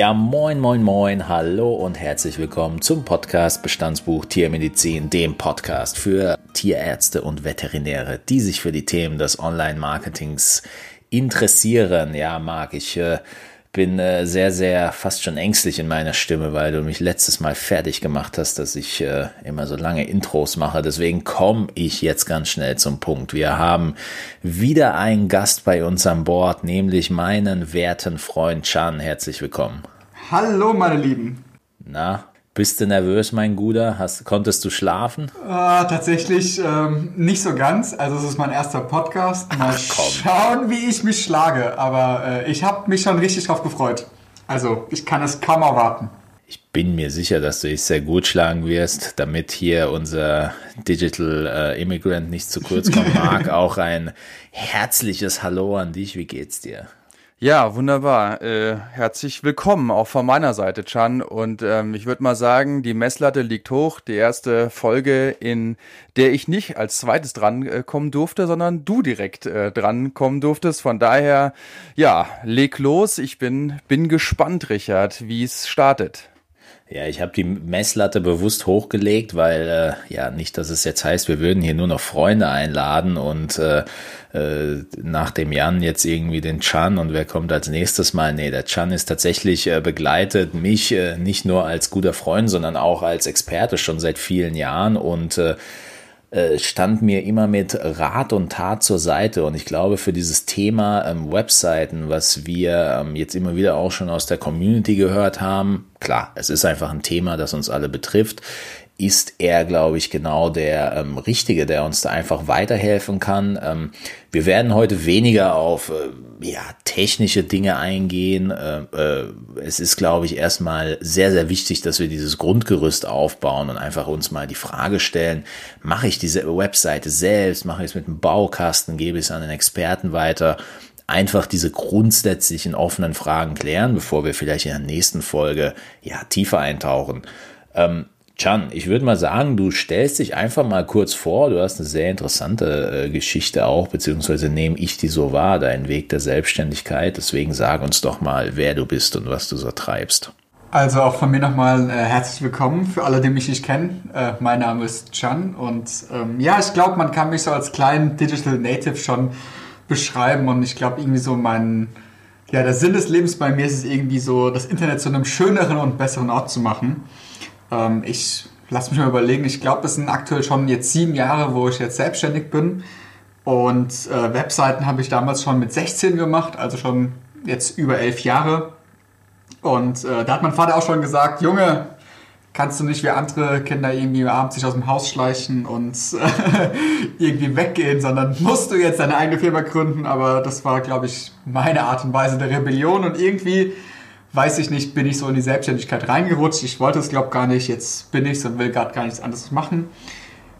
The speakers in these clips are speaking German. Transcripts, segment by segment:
Ja, moin, moin, moin, hallo und herzlich willkommen zum Podcast Bestandsbuch Tiermedizin, dem Podcast für Tierärzte und Veterinäre, die sich für die Themen des Online-Marketings interessieren. Ja, Marc, ich äh, bin äh, sehr, sehr fast schon ängstlich in meiner Stimme, weil du mich letztes Mal fertig gemacht hast, dass ich äh, immer so lange Intros mache. Deswegen komme ich jetzt ganz schnell zum Punkt. Wir haben wieder einen Gast bei uns an Bord, nämlich meinen werten Freund Chan. Herzlich willkommen. Hallo, meine Lieben. Na, bist du nervös, mein Guter? Hast, konntest du schlafen? Ah, tatsächlich ähm, nicht so ganz. Also es ist mein erster Podcast. Mal schauen, wie ich mich schlage. Aber äh, ich habe mich schon richtig drauf gefreut. Also ich kann es kaum erwarten. Ich bin mir sicher, dass du dich sehr gut schlagen wirst, damit hier unser Digital äh, Immigrant nicht zu kurz kommen mag. Auch ein herzliches Hallo an dich. Wie geht's dir? Ja, wunderbar. Äh, herzlich willkommen auch von meiner Seite, Chan. Und ähm, ich würde mal sagen, die Messlatte liegt hoch. Die erste Folge, in der ich nicht als zweites dran äh, kommen durfte, sondern du direkt äh, dran kommen durftest. Von daher, ja, leg los. Ich bin, bin gespannt, Richard, wie es startet. Ja, ich habe die Messlatte bewusst hochgelegt, weil äh, ja nicht, dass es jetzt heißt, wir würden hier nur noch Freunde einladen und äh, äh, nach dem Jan jetzt irgendwie den Chan und wer kommt als nächstes mal? Nee, der Chan ist tatsächlich äh, begleitet mich äh, nicht nur als guter Freund, sondern auch als Experte schon seit vielen Jahren und äh, stand mir immer mit Rat und Tat zur Seite. Und ich glaube, für dieses Thema ähm, Webseiten, was wir ähm, jetzt immer wieder auch schon aus der Community gehört haben, klar, es ist einfach ein Thema, das uns alle betrifft ist er, glaube ich, genau der ähm, Richtige, der uns da einfach weiterhelfen kann. Ähm, wir werden heute weniger auf äh, ja, technische Dinge eingehen. Äh, äh, es ist, glaube ich, erstmal sehr, sehr wichtig, dass wir dieses Grundgerüst aufbauen und einfach uns mal die Frage stellen, mache ich diese Webseite selbst, mache ich es mit einem Baukasten, gebe ich es an den Experten weiter einfach diese grundsätzlichen offenen Fragen klären, bevor wir vielleicht in der nächsten Folge ja tiefer eintauchen. Ähm, Chan, ich würde mal sagen, du stellst dich einfach mal kurz vor. Du hast eine sehr interessante äh, Geschichte auch, beziehungsweise nehme ich die so wahr, deinen Weg der Selbstständigkeit. Deswegen sag uns doch mal, wer du bist und was du so treibst. Also auch von mir nochmal äh, herzlich willkommen für alle, die mich nicht kennen. Äh, mein Name ist Chan und ähm, ja, ich glaube, man kann mich so als kleinen Digital Native schon beschreiben und ich glaube irgendwie so mein, ja, der Sinn des Lebens bei mir ist es irgendwie so, das Internet zu einem schöneren und besseren Ort zu machen. Ähm, ich lass mich mal überlegen, ich glaube, es sind aktuell schon jetzt sieben Jahre, wo ich jetzt selbstständig bin. Und äh, Webseiten habe ich damals schon mit 16 gemacht, also schon jetzt über elf Jahre. Und äh, da hat mein Vater auch schon gesagt, Junge, kannst du nicht wie andere Kinder irgendwie abends sich aus dem Haus schleichen und irgendwie weggehen, sondern musst du jetzt deine eigene Firma gründen. Aber das war, glaube ich, meine Art und Weise der Rebellion. Und irgendwie weiß ich nicht, bin ich so in die Selbstständigkeit reingerutscht. Ich wollte es, glaube gar nicht. Jetzt bin ich und will gerade gar nichts anderes machen.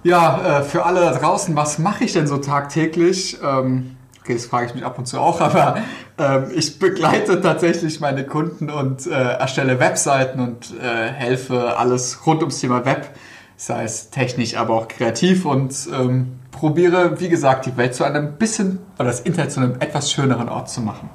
Ja, äh, für alle da draußen, was mache ich denn so tagtäglich? Ähm, okay, das frage ich mich ab und zu auch, aber ähm, ich begleite tatsächlich meine Kunden und äh, erstelle Webseiten und äh, helfe alles rund ums Thema Web, sei es technisch, aber auch kreativ und ähm, probiere, wie gesagt, die Welt zu einem bisschen oder das Internet zu einem etwas schöneren Ort zu machen.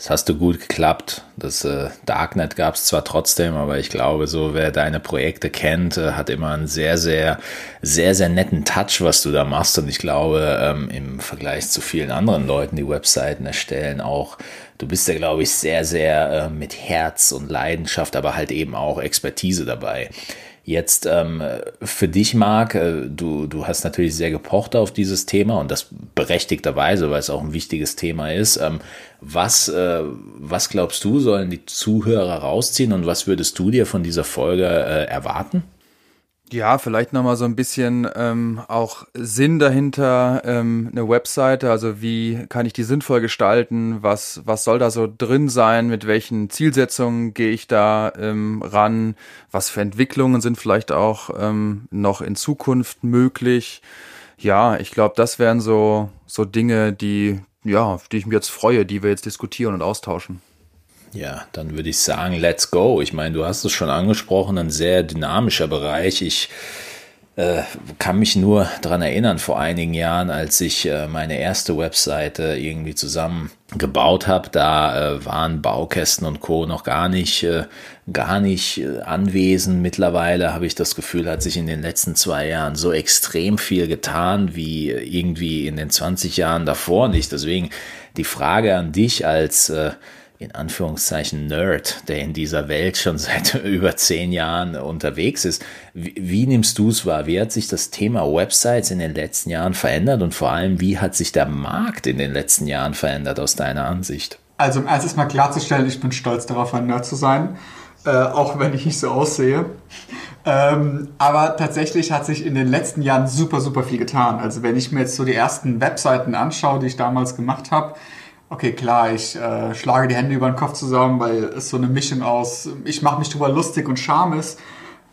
Das hast du gut geklappt. Das äh, Darknet gab es zwar trotzdem, aber ich glaube, so wer deine Projekte kennt, äh, hat immer einen sehr, sehr, sehr, sehr netten Touch, was du da machst. Und ich glaube, ähm, im Vergleich zu vielen anderen Leuten, die Webseiten erstellen, auch du bist ja, glaube ich, sehr, sehr äh, mit Herz und Leidenschaft, aber halt eben auch Expertise dabei. Jetzt ähm, für dich, Marc, äh, du, du hast natürlich sehr gepocht auf dieses Thema und das berechtigterweise, weil es auch ein wichtiges Thema ist. Ähm, was, äh, was glaubst du, sollen die Zuhörer rausziehen und was würdest du dir von dieser Folge äh, erwarten? Ja, vielleicht nochmal so ein bisschen ähm, auch Sinn dahinter, ähm, eine Webseite, also wie kann ich die sinnvoll gestalten, was, was soll da so drin sein, mit welchen Zielsetzungen gehe ich da ähm, ran, was für Entwicklungen sind vielleicht auch ähm, noch in Zukunft möglich. Ja, ich glaube, das wären so, so Dinge, die, ja, auf die ich mich jetzt freue, die wir jetzt diskutieren und austauschen. Ja, dann würde ich sagen, let's go. Ich meine, du hast es schon angesprochen, ein sehr dynamischer Bereich. Ich äh, kann mich nur daran erinnern, vor einigen Jahren, als ich äh, meine erste Webseite irgendwie zusammen gebaut habe, da äh, waren Baukästen und Co. noch gar nicht, gar nicht anwesend. Mittlerweile habe ich das Gefühl, hat sich in den letzten zwei Jahren so extrem viel getan, wie irgendwie in den 20 Jahren davor nicht. Deswegen die Frage an dich als in Anführungszeichen Nerd, der in dieser Welt schon seit über zehn Jahren unterwegs ist. Wie, wie nimmst du es wahr? Wie hat sich das Thema Websites in den letzten Jahren verändert und vor allem, wie hat sich der Markt in den letzten Jahren verändert aus deiner Ansicht? Also um erstes mal klarzustellen, ich bin stolz darauf, ein Nerd zu sein, äh, auch wenn ich nicht so aussehe. Ähm, aber tatsächlich hat sich in den letzten Jahren super, super viel getan. Also wenn ich mir jetzt so die ersten Webseiten anschaue, die ich damals gemacht habe, Okay, klar, ich äh, schlage die Hände über den Kopf zusammen, weil es so eine Mischung aus, ich mache mich drüber lustig und Charme ist.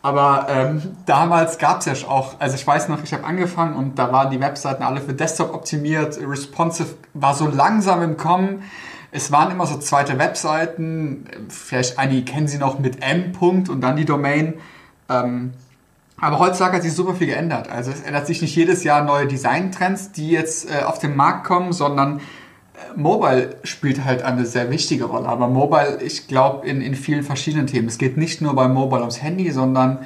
Aber ähm, damals gab es ja auch, also ich weiß noch, ich habe angefangen und da waren die Webseiten alle für Desktop optimiert, responsive war so langsam im Kommen. Es waren immer so zweite Webseiten, vielleicht einige kennen sie noch mit M. -Punkt und dann die Domain. Ähm, aber heutzutage hat sich super viel geändert. Also es ändert sich nicht jedes Jahr neue Designtrends, die jetzt äh, auf den Markt kommen, sondern Mobile spielt halt eine sehr wichtige Rolle. Aber Mobile, ich glaube, in, in vielen verschiedenen Themen. Es geht nicht nur bei Mobile ums Handy, sondern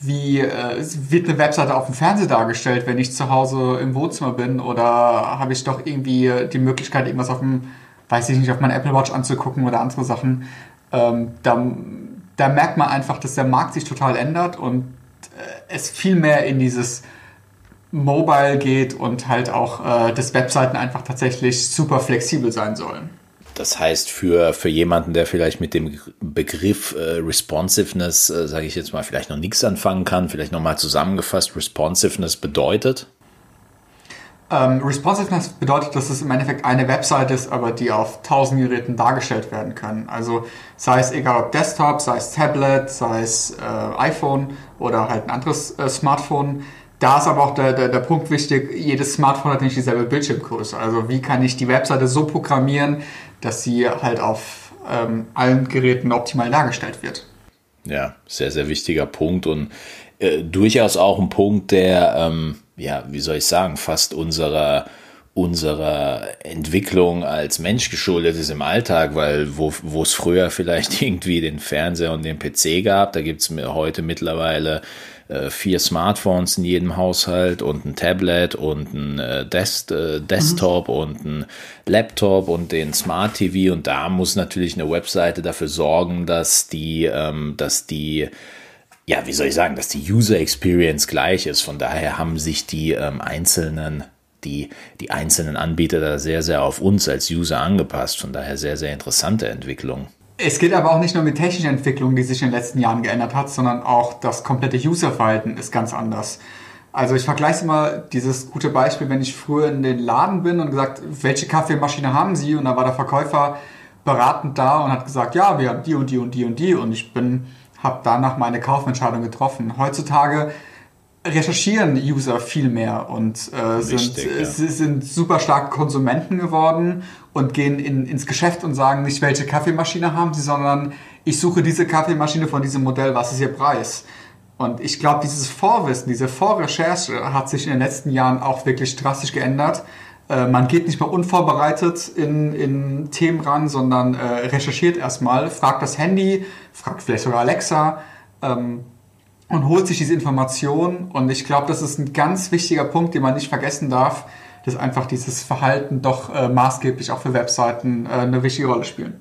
wie äh, wird eine Webseite auf dem Fernseher dargestellt, wenn ich zu Hause im Wohnzimmer bin oder habe ich doch irgendwie die Möglichkeit, irgendwas auf dem, weiß ich nicht, auf meinem Apple Watch anzugucken oder andere Sachen. Ähm, da, da merkt man einfach, dass der Markt sich total ändert und äh, es viel mehr in dieses Mobile geht und halt auch, äh, dass Webseiten einfach tatsächlich super flexibel sein sollen. Das heißt, für, für jemanden, der vielleicht mit dem Begriff äh, Responsiveness, äh, sage ich jetzt mal, vielleicht noch nichts anfangen kann, vielleicht nochmal zusammengefasst, Responsiveness bedeutet? Ähm, Responsiveness bedeutet, dass es im Endeffekt eine Website ist, aber die auf tausend Geräten dargestellt werden kann. Also sei es egal ob Desktop, sei es Tablet, sei es äh, iPhone oder halt ein anderes äh, Smartphone da ist aber auch der, der, der Punkt wichtig, jedes Smartphone hat nicht dieselbe Bildschirmgröße. Also wie kann ich die Webseite so programmieren, dass sie halt auf ähm, allen Geräten optimal dargestellt wird. Ja, sehr, sehr wichtiger Punkt und äh, durchaus auch ein Punkt, der, ähm, ja, wie soll ich sagen, fast unserer unserer Entwicklung als Mensch geschuldet ist im Alltag, weil wo, es früher vielleicht irgendwie den Fernseher und den PC gab, da gibt es heute mittlerweile äh, vier Smartphones in jedem Haushalt und ein Tablet und ein äh, Des äh, Desktop mhm. und ein Laptop und den Smart TV und da muss natürlich eine Webseite dafür sorgen, dass die, ähm, dass die ja, wie soll ich sagen, dass die User Experience gleich ist. Von daher haben sich die ähm, einzelnen die, die einzelnen Anbieter da sehr, sehr auf uns als User angepasst. Von daher sehr, sehr interessante Entwicklung. Es geht aber auch nicht nur mit technischer Entwicklung, die sich in den letzten Jahren geändert hat, sondern auch das komplette Userverhalten ist ganz anders. Also ich vergleiche immer dieses gute Beispiel, wenn ich früher in den Laden bin und gesagt, welche Kaffeemaschine haben Sie? Und da war der Verkäufer beratend da und hat gesagt, ja, wir haben die und die und die und die und ich bin, habe danach meine Kaufentscheidung getroffen. Heutzutage recherchieren User viel mehr und äh, sind, Richtig, ja. sind super stark Konsumenten geworden und gehen in, ins Geschäft und sagen nicht, welche Kaffeemaschine haben sie, sondern ich suche diese Kaffeemaschine von diesem Modell, was ist ihr Preis? Und ich glaube, dieses Vorwissen, diese Vorrecherche hat sich in den letzten Jahren auch wirklich drastisch geändert. Äh, man geht nicht mehr unvorbereitet in, in Themen ran, sondern äh, recherchiert erstmal, fragt das Handy, fragt vielleicht sogar Alexa ähm, und holt sich diese Informationen. Und ich glaube, das ist ein ganz wichtiger Punkt, den man nicht vergessen darf dass einfach dieses Verhalten doch äh, maßgeblich auch für Webseiten äh, eine wichtige Rolle spielen.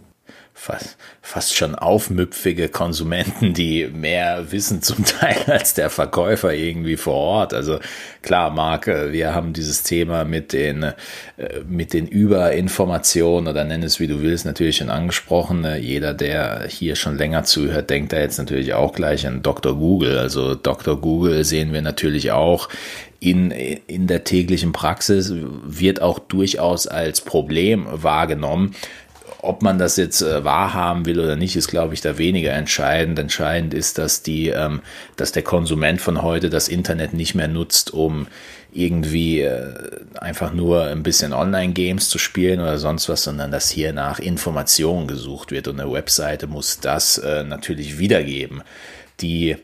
Fast, fast schon aufmüpfige Konsumenten, die mehr wissen zum Teil als der Verkäufer irgendwie vor Ort. Also klar, Marc, äh, wir haben dieses Thema mit den, äh, mit den Überinformationen oder nenn es wie du willst, natürlich schon angesprochen. Jeder, der hier schon länger zuhört, denkt da jetzt natürlich auch gleich an Dr. Google. Also Dr. Google sehen wir natürlich auch in, in der täglichen Praxis wird auch durchaus als Problem wahrgenommen. Ob man das jetzt äh, wahrhaben will oder nicht, ist, glaube ich, da weniger entscheidend. Entscheidend ist, dass die, ähm, dass der Konsument von heute das Internet nicht mehr nutzt, um irgendwie äh, einfach nur ein bisschen Online-Games zu spielen oder sonst was, sondern dass hier nach Informationen gesucht wird und eine Webseite muss das äh, natürlich wiedergeben. Die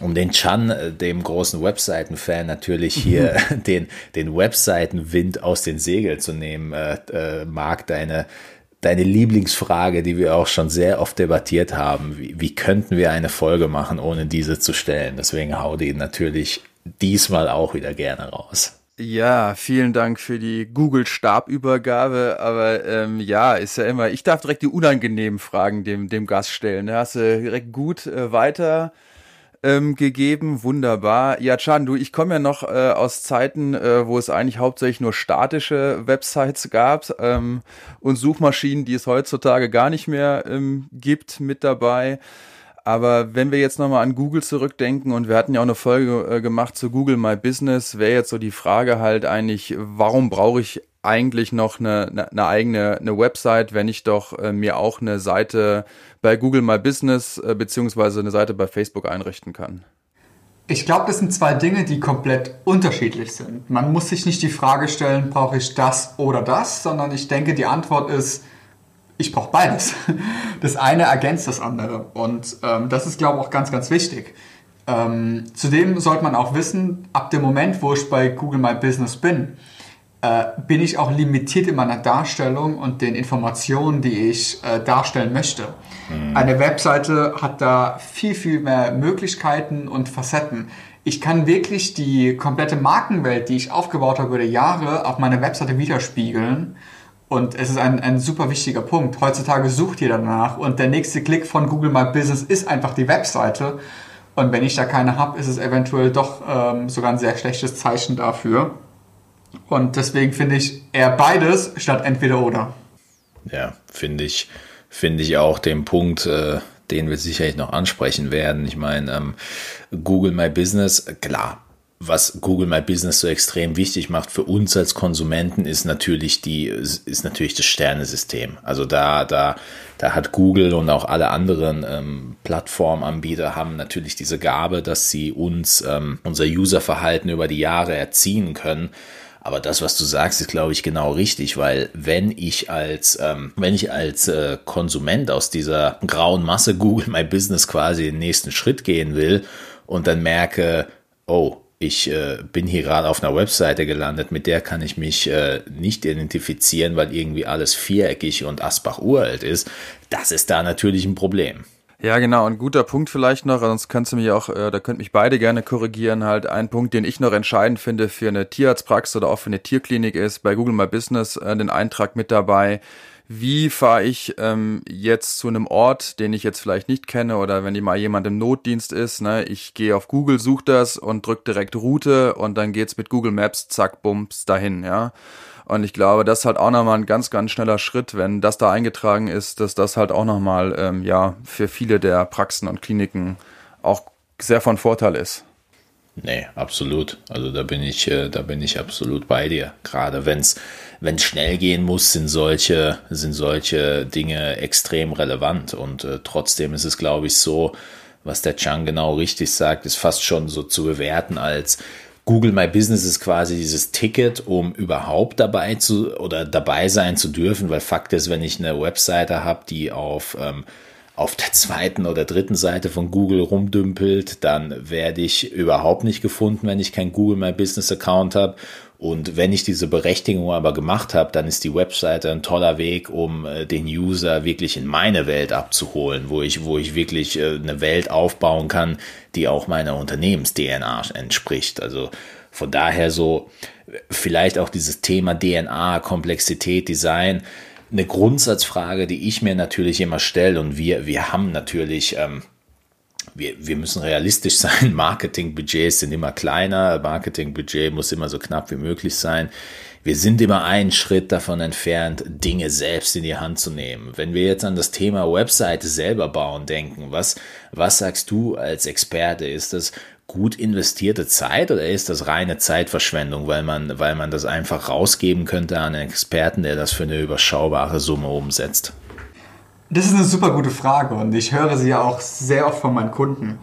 um den Chan, äh, dem großen Webseiten-Fan, natürlich hier den, den Webseitenwind aus den Segeln zu nehmen, äh, äh, Marc, deine, deine Lieblingsfrage, die wir auch schon sehr oft debattiert haben. Wie, wie könnten wir eine Folge machen, ohne diese zu stellen? Deswegen hau die natürlich diesmal auch wieder gerne raus. Ja, vielen Dank für die Google-Stabübergabe. Aber ähm, ja, ist ja immer, ich darf direkt die unangenehmen Fragen dem, dem Gast stellen. Da hast du direkt gut äh, weiter ähm, gegeben. Wunderbar. Ja, Chan, du, ich komme ja noch äh, aus Zeiten, äh, wo es eigentlich hauptsächlich nur statische Websites gab ähm, und Suchmaschinen, die es heutzutage gar nicht mehr ähm, gibt, mit dabei. Aber wenn wir jetzt nochmal an Google zurückdenken und wir hatten ja auch eine Folge äh, gemacht zu Google My Business, wäre jetzt so die Frage halt eigentlich, warum brauche ich eigentlich noch eine, eine, eigene eine Website, wenn ich doch äh, mir auch eine Seite bei Google My Business äh, beziehungsweise eine Seite bei Facebook einrichten kann? Ich glaube, das sind zwei Dinge, die komplett unterschiedlich sind. Man muss sich nicht die Frage stellen, brauche ich das oder das, sondern ich denke, die Antwort ist, ich brauche beides. Das eine ergänzt das andere. Und ähm, das ist, glaube ich, auch ganz, ganz wichtig. Ähm, zudem sollte man auch wissen, ab dem Moment, wo ich bei Google My Business bin, äh, bin ich auch limitiert in meiner Darstellung und den Informationen, die ich äh, darstellen möchte. Mhm. Eine Webseite hat da viel, viel mehr Möglichkeiten und Facetten. Ich kann wirklich die komplette Markenwelt, die ich aufgebaut habe über die Jahre, auf meiner Webseite widerspiegeln und es ist ein, ein super wichtiger Punkt. Heutzutage sucht ihr danach und der nächste Klick von Google My Business ist einfach die Webseite. Und wenn ich da keine habe, ist es eventuell doch ähm, sogar ein sehr schlechtes Zeichen dafür. Und deswegen finde ich eher beides statt entweder oder. Ja, finde ich, finde ich auch den Punkt, äh, den wir sicherlich noch ansprechen werden. Ich meine, ähm, Google My Business, klar, was Google My Business so extrem wichtig macht für uns als Konsumenten, ist natürlich die, ist natürlich das Sternesystem. Also da, da, da hat Google und auch alle anderen ähm, Plattformanbieter haben natürlich diese Gabe, dass sie uns ähm, unser Userverhalten über die Jahre erziehen können. Aber das, was du sagst, ist, glaube ich, genau richtig, weil wenn ich als, ähm, wenn ich als äh, Konsument aus dieser grauen Masse Google My Business quasi den nächsten Schritt gehen will und dann merke, oh, ich äh, bin hier gerade auf einer Webseite gelandet, mit der kann ich mich äh, nicht identifizieren, weil irgendwie alles viereckig und Asbach uralt ist. Das ist da natürlich ein Problem. Ja, genau. Ein guter Punkt vielleicht noch, sonst kannst du mich auch, äh, da könnt mich beide gerne korrigieren. Halt ein Punkt, den ich noch entscheidend finde für eine Tierarztpraxis oder auch für eine Tierklinik ist bei Google My Business äh, den Eintrag mit dabei wie fahre ich ähm, jetzt zu einem Ort, den ich jetzt vielleicht nicht kenne oder wenn mal jemand im Notdienst ist, ne, ich gehe auf Google, suche das und drücke direkt Route und dann geht's mit Google Maps, zack, bums, dahin, ja. Und ich glaube, das ist halt auch nochmal ein ganz, ganz schneller Schritt, wenn das da eingetragen ist, dass das halt auch nochmal, ähm, ja, für viele der Praxen und Kliniken auch sehr von Vorteil ist. Nee, absolut. Also da bin ich, äh, da bin ich absolut bei dir. Gerade wenn es wenn es schnell gehen muss, sind solche, sind solche Dinge extrem relevant. Und äh, trotzdem ist es, glaube ich, so, was der Chang genau richtig sagt, ist fast schon so zu bewerten als Google My Business ist quasi dieses Ticket, um überhaupt dabei zu oder dabei sein zu dürfen, weil Fakt ist, wenn ich eine Webseite habe, die auf ähm, auf der zweiten oder dritten Seite von Google rumdümpelt, dann werde ich überhaupt nicht gefunden, wenn ich kein Google My Business Account habe. Und wenn ich diese Berechtigung aber gemacht habe, dann ist die Webseite ein toller Weg, um äh, den User wirklich in meine Welt abzuholen, wo ich, wo ich wirklich äh, eine Welt aufbauen kann, die auch meiner Unternehmens-DNA entspricht. Also von daher so vielleicht auch dieses Thema DNA, Komplexität, Design eine Grundsatzfrage, die ich mir natürlich immer stelle und wir, wir haben natürlich, ähm, wir, wir müssen realistisch sein. Marketingbudgets sind immer kleiner, Marketingbudget muss immer so knapp wie möglich sein. Wir sind immer einen Schritt davon entfernt, Dinge selbst in die Hand zu nehmen. Wenn wir jetzt an das Thema Webseite selber bauen denken, was, was sagst du als Experte? Ist das gut investierte Zeit oder ist das reine Zeitverschwendung, weil man, weil man das einfach rausgeben könnte an einen Experten, der das für eine überschaubare Summe umsetzt? Das ist eine super gute Frage und ich höre sie ja auch sehr oft von meinen Kunden.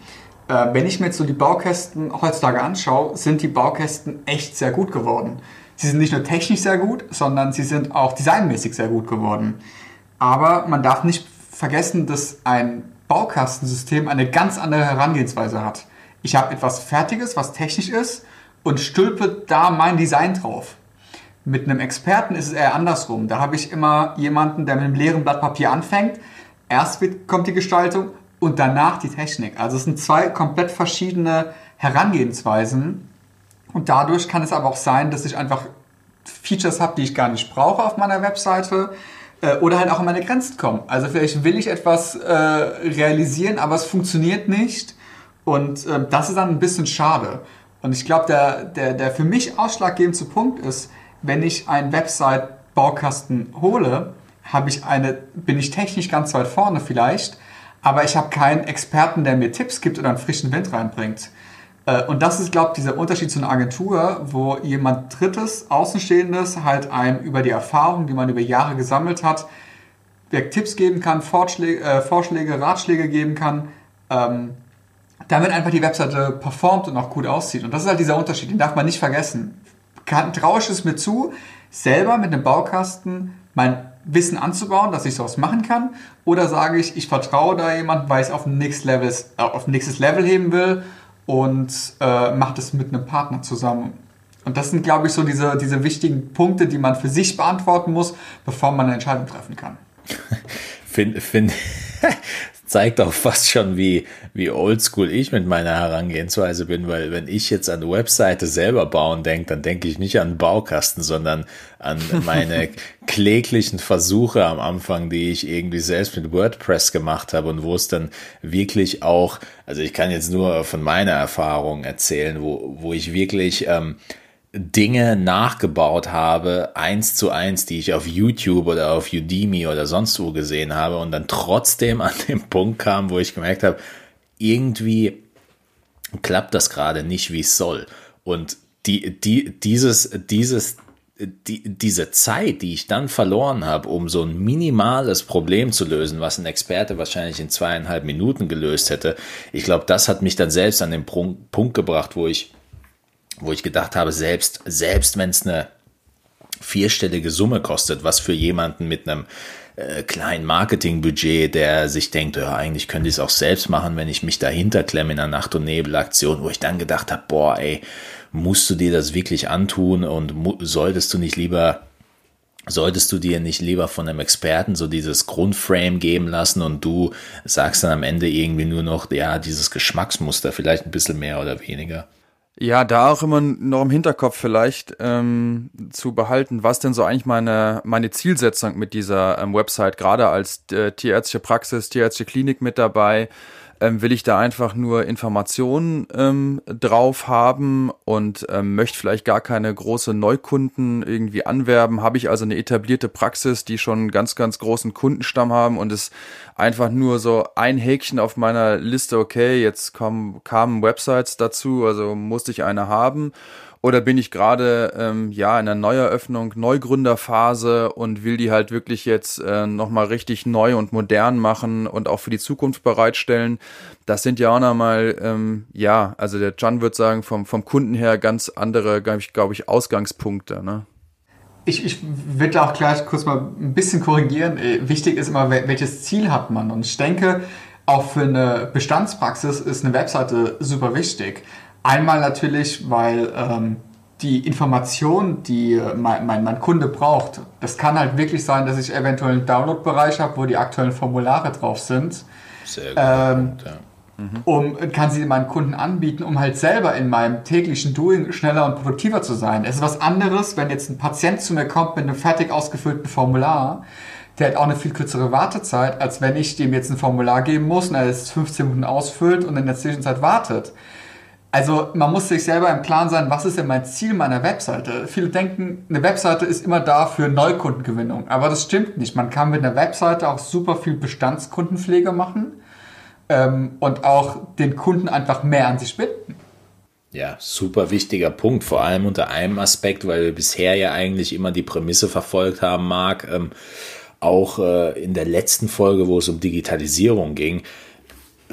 Äh, wenn ich mir jetzt so die Baukästen heutzutage anschaue, sind die Baukästen echt sehr gut geworden. Sie sind nicht nur technisch sehr gut, sondern sie sind auch designmäßig sehr gut geworden. Aber man darf nicht vergessen, dass ein Baukastensystem eine ganz andere Herangehensweise hat. Ich habe etwas Fertiges, was technisch ist und stülpe da mein Design drauf. Mit einem Experten ist es eher andersrum. Da habe ich immer jemanden, der mit einem leeren Blatt Papier anfängt. Erst kommt die Gestaltung und danach die Technik. Also es sind zwei komplett verschiedene Herangehensweisen. Und dadurch kann es aber auch sein, dass ich einfach Features habe, die ich gar nicht brauche auf meiner Webseite äh, oder halt auch an meine Grenzen kommen. Also vielleicht will ich etwas äh, realisieren, aber es funktioniert nicht und äh, das ist dann ein bisschen schade. Und ich glaube, der, der, der für mich ausschlaggebendste Punkt ist, wenn ich einen Website-Baukasten hole, ich eine, bin ich technisch ganz weit vorne vielleicht, aber ich habe keinen Experten, der mir Tipps gibt oder einen frischen Wind reinbringt. Äh, und das ist, glaube ich, dieser Unterschied zu einer Agentur, wo jemand Drittes, Außenstehendes halt einem über die Erfahrung, die man über Jahre gesammelt hat, Tipps geben kann, Vorschläge, äh, Vorschläge Ratschläge geben kann, ähm, damit einfach die Webseite performt und auch gut aussieht. Und das ist halt dieser Unterschied, den darf man nicht vergessen. Traue ich es mir zu, selber mit einem Baukasten mein Wissen anzubauen, dass ich sowas machen kann? Oder sage ich, ich vertraue da jemand, weil ich es auf ein nächstes Level, äh, nächstes Level heben will und äh, mache das mit einem Partner zusammen? Und das sind, glaube ich, so diese, diese wichtigen Punkte, die man für sich beantworten muss, bevor man eine Entscheidung treffen kann. Finde find, zeigt auch fast schon, wie, wie oldschool ich mit meiner Herangehensweise bin, weil wenn ich jetzt an eine Webseite selber bauen denke, dann denke ich nicht an einen Baukasten, sondern an meine kläglichen Versuche am Anfang, die ich irgendwie selbst mit WordPress gemacht habe und wo es dann wirklich auch, also ich kann jetzt nur von meiner Erfahrung erzählen, wo, wo ich wirklich ähm, Dinge nachgebaut habe, eins zu eins, die ich auf YouTube oder auf Udemy oder sonst wo gesehen habe und dann trotzdem an den Punkt kam, wo ich gemerkt habe, irgendwie klappt das gerade nicht, wie es soll. Und die, die, dieses, dieses, die, diese Zeit, die ich dann verloren habe, um so ein minimales Problem zu lösen, was ein Experte wahrscheinlich in zweieinhalb Minuten gelöst hätte, ich glaube, das hat mich dann selbst an den Punkt gebracht, wo ich wo ich gedacht habe, selbst, selbst wenn es eine vierstellige Summe kostet, was für jemanden mit einem äh, kleinen Marketingbudget, der sich denkt, ja, eigentlich könnte ich es auch selbst machen, wenn ich mich dahinter klemme in einer Nacht- und Nebelaktion, wo ich dann gedacht habe, boah, ey, musst du dir das wirklich antun und solltest du nicht lieber solltest du dir nicht lieber von einem Experten so dieses Grundframe geben lassen und du sagst dann am Ende irgendwie nur noch, ja, dieses Geschmacksmuster vielleicht ein bisschen mehr oder weniger. Ja, da auch immer noch im Hinterkopf vielleicht ähm, zu behalten, was denn so eigentlich meine, meine Zielsetzung mit dieser ähm, Website, gerade als äh, tierärztliche Praxis, tierärztliche Klinik mit dabei, ähm, will ich da einfach nur Informationen ähm, drauf haben und ähm, möchte vielleicht gar keine große Neukunden irgendwie anwerben. Habe ich also eine etablierte Praxis, die schon einen ganz, ganz großen Kundenstamm haben und es einfach nur so ein Häkchen auf meiner Liste, okay, jetzt kommen, kamen Websites dazu, also musste ich eine haben. Oder bin ich gerade ähm, ja in einer Neueröffnung, Neugründerphase und will die halt wirklich jetzt äh, nochmal richtig neu und modern machen und auch für die Zukunft bereitstellen? Das sind ja auch nochmal, ähm, ja, also der John wird sagen, vom, vom Kunden her ganz andere, glaube ich, glaub ich, Ausgangspunkte. Ne? Ich, ich würde auch gleich kurz mal ein bisschen korrigieren. Äh, wichtig ist immer, welches Ziel hat man. Und ich denke, auch für eine Bestandspraxis ist eine Webseite super wichtig. Einmal natürlich, weil ähm, die Information, die mein, mein, mein, Kunde braucht, das kann halt wirklich sein, dass ich eventuell einen Download-Bereich habe, wo die aktuellen Formulare drauf sind. Sehr gut. Ähm, ja. mhm. um, kann sie meinen Kunden anbieten, um halt selber in meinem täglichen Doing schneller und produktiver zu sein. Es ist was anderes, wenn jetzt ein Patient zu mir kommt mit einem fertig ausgefüllten Formular, der hat auch eine viel kürzere Wartezeit, als wenn ich dem jetzt ein Formular geben muss und er es 15 Minuten ausfüllt und in der Zwischenzeit wartet. Also man muss sich selber im Plan sein, was ist denn mein Ziel meiner Webseite? Viele denken, eine Webseite ist immer da für Neukundengewinnung, aber das stimmt nicht. Man kann mit einer Webseite auch super viel Bestandskundenpflege machen ähm, und auch den Kunden einfach mehr an sich binden. Ja, super wichtiger Punkt, vor allem unter einem Aspekt, weil wir bisher ja eigentlich immer die Prämisse verfolgt haben, Marc, ähm, auch äh, in der letzten Folge, wo es um Digitalisierung ging,